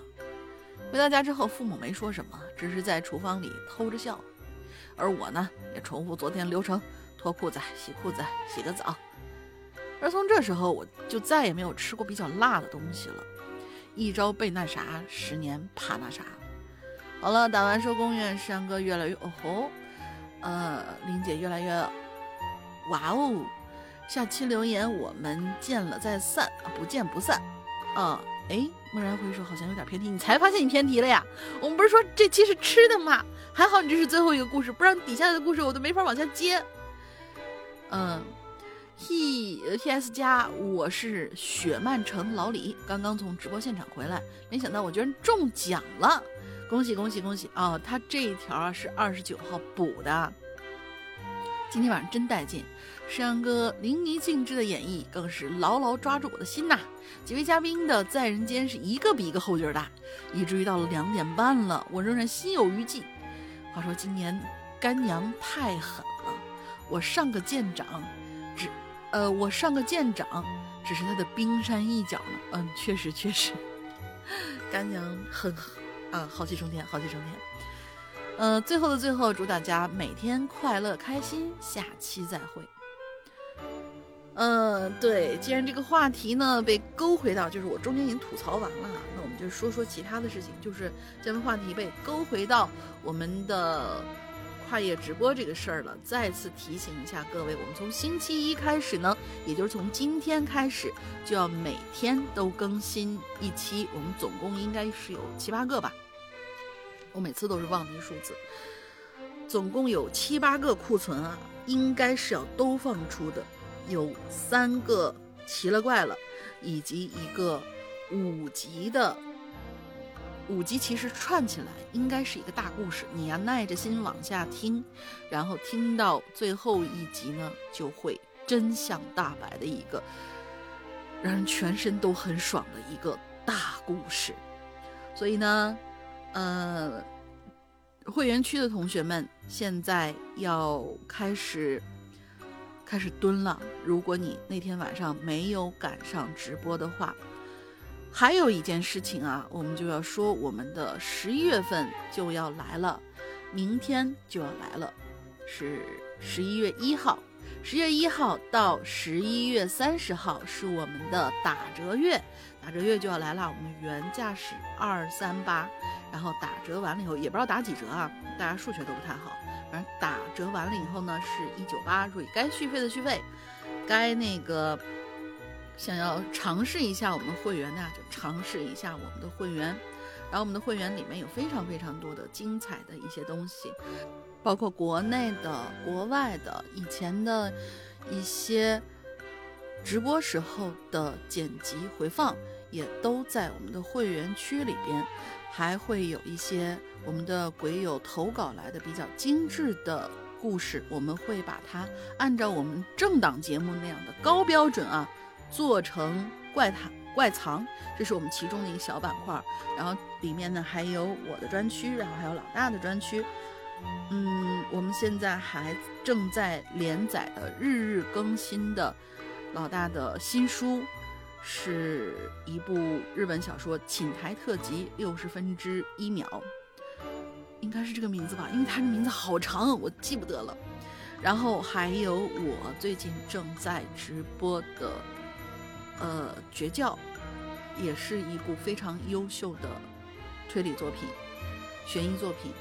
A: 回到家之后，父母没说什么，只是在厨房里偷着笑，而我呢，也重复昨天流程：脱裤子、洗裤子、洗个澡。而从这时候，我就再也没有吃过比较辣的东西了。一朝被那啥，十年怕那啥。好了，打完收工，愿山哥越来越哦吼。呃，林姐越来越，哇哦！下期留言我们见了再散，不见不散。啊，哎，蓦然回首，好像有点偏题。你才发现你偏题了呀？我们不是说这期是吃的吗？还好你这是最后一个故事，不然底下的故事我都没法往下接。嗯，P P S 加，我是雪漫城老李，刚刚从直播现场回来，没想到我居然中奖了。恭喜恭喜恭喜啊！他这一条啊是二十九号补的。今天晚上真带劲，山哥淋漓尽致的演绎更是牢牢抓住我的心呐。几位嘉宾的在人间是一个比一个后劲大，以至于到了两点半了，我仍然心有余悸。话说今年干娘太狠了，我上个舰长，只呃我上个舰长只是他的冰山一角呢。嗯，确实确实，干娘很。啊，豪气冲天，豪气冲天！呃，最后的最后，祝大家每天快乐开心，下期再会。嗯，对，既然这个话题呢被勾回到，就是我中间已经吐槽完了，那我们就说说其他的事情。就是这个话题被勾回到我们的跨页直播这个事儿了。再次提醒一下各位，我们从星期一开始呢，也就是从今天开始，就要每天都更新一期。我们总共应该是有七八个吧。我每次都是忘记数字，总共有七八个库存啊，应该是要都放出的。有三个奇了怪了，以及一个五级的五级，其实串起来应该是一个大故事。你要耐着心往下听，然后听到最后一集呢，就会真相大白的一个让人全身都很爽的一个大故事。所以呢。呃，会员区的同学们现在要开始开始蹲了。如果你那天晚上没有赶上直播的话，还有一件事情啊，我们就要说我们的十一月份就要来了，明天就要来了，是十一月一号，十月一号到十一月三十号是我们的打折月，打折月就要来了。我们原价是二三八。然后打折完了以后，也不知道打几折啊，大家数学都不太好。打折完了以后呢，是一九八，所以该续费的续费，该那个想要尝试一下我们会员的就尝试一下我们的会员。然后我们的会员里面有非常非常多的精彩的一些东西，包括国内的、国外的、以前的一些直播时候的剪辑回放。也都在我们的会员区里边，还会有一些我们的鬼友投稿来的比较精致的故事，我们会把它按照我们正档节目那样的高标准啊，做成怪谈怪藏，这是我们其中的一个小板块。然后里面呢还有我的专区，然后还有老大的专区。嗯，我们现在还正在连载的日日更新的老大的新书。是一部日本小说《寝台特辑》六十分之一秒，应该是这个名字吧？因为它的名字好长，我记不得了。然后还有我最近正在直播的，呃，《绝教》，也是一部非常优秀的推理作品、悬疑作品。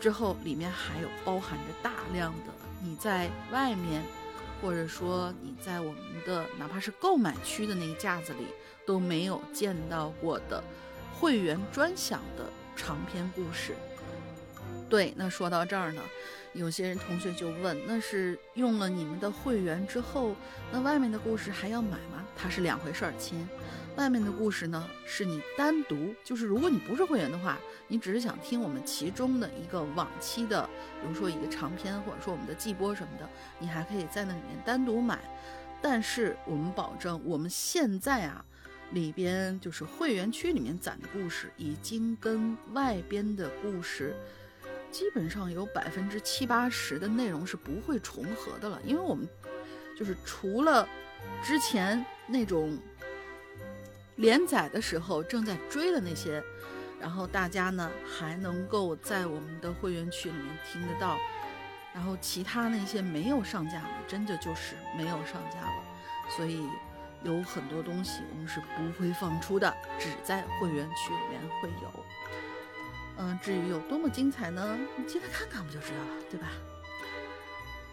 A: 之后里面还有包含着大量的你在外面。或者说你在我们的哪怕是购买区的那个架子里都没有见到过的会员专享的长篇故事。对，那说到这儿呢，有些人同学就问，那是用了你们的会员之后，那外面的故事还要买吗？它是两回事儿，亲。外面的故事呢，是你单独，就是如果你不是会员的话，你只是想听我们其中的一个往期的，比如说一个长篇，或者说我们的季播什么的，你还可以在那里面单独买。但是我们保证，我们现在啊，里边就是会员区里面攒的故事，已经跟外边的故事基本上有百分之七八十的内容是不会重合的了，因为我们就是除了之前那种。连载的时候正在追的那些，然后大家呢还能够在我们的会员区里面听得到，然后其他那些没有上架的，真的就是没有上架了。所以有很多东西我们是不会放出的，只在会员区里面会有。嗯，至于有多么精彩呢？你进来看看不就知道了，对吧？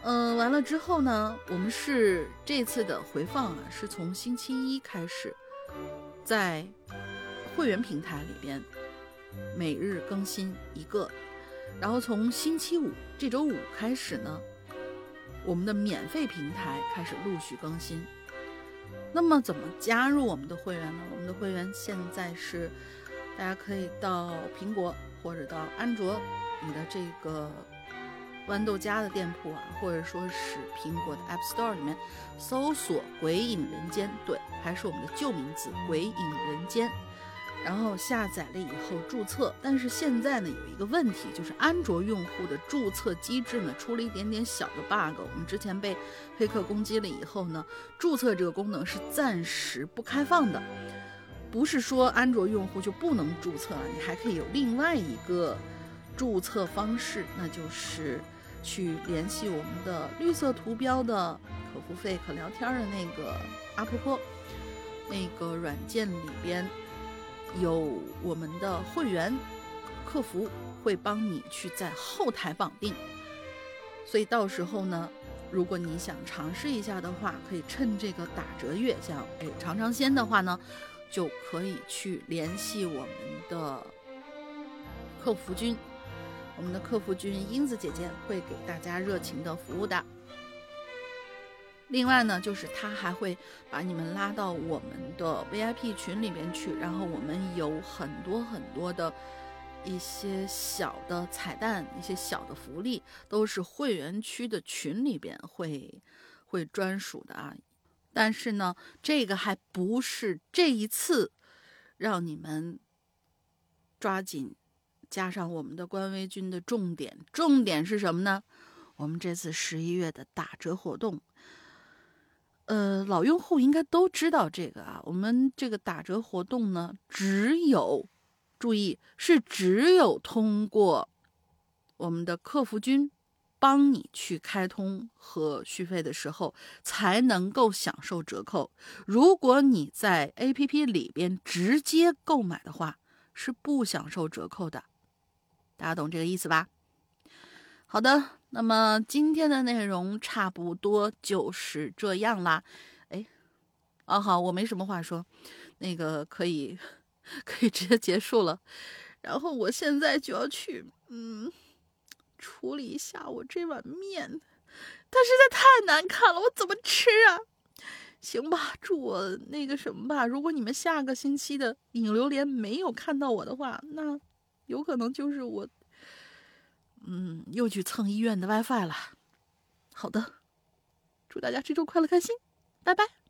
A: 嗯，完了之后呢，我们是这次的回放啊，是从星期一开始。在会员平台里边，每日更新一个，然后从星期五这周五开始呢，我们的免费平台开始陆续更新。那么怎么加入我们的会员呢？我们的会员现在是，大家可以到苹果或者到安卓，你的这个。豌豆荚的店铺啊，或者说是苹果的 App Store 里面搜索“鬼影人间”，对，还是我们的旧名字“鬼影人间”。然后下载了以后注册，但是现在呢有一个问题，就是安卓用户的注册机制呢出了一点点小的 bug。我们之前被黑客攻击了以后呢，注册这个功能是暂时不开放的，不是说安卓用户就不能注册了，你还可以有另外一个注册方式，那就是。去联系我们的绿色图标的可付费可聊天的那个阿婆婆，那个软件里边有我们的会员客服会帮你去在后台绑定，所以到时候呢，如果你想尝试一下的话，可以趁这个打折月，像哎尝尝鲜的话呢，就可以去联系我们的客服君。我们的客服君英子姐姐会给大家热情的服务的。另外呢，就是她还会把你们拉到我们的 VIP 群里面去，然后我们有很多很多的一些小的彩蛋、一些小的福利，都是会员区的群里边会会专属的啊。但是呢，这个还不是这一次让你们抓紧。加上我们的官微君的重点，重点是什么呢？我们这次十一月的打折活动，呃，老用户应该都知道这个啊。我们这个打折活动呢，只有注意是只有通过我们的客服君帮你去开通和续费的时候，才能够享受折扣。如果你在 APP 里边直接购买的话，是不享受折扣的。大家懂这个意思吧？好的，那么今天的内容差不多就是这样啦。哎，啊好，我没什么话说，那个可以可以直接结束了。然后我现在就要去嗯处理一下我这碗面，它实在太难看了，我怎么吃啊？行吧，祝我那个什么吧。如果你们下个星期的影榴莲没有看到我的话，那有可能就是我，嗯，又去蹭医院的 WiFi 了。好的，祝大家这周快乐开心，拜拜。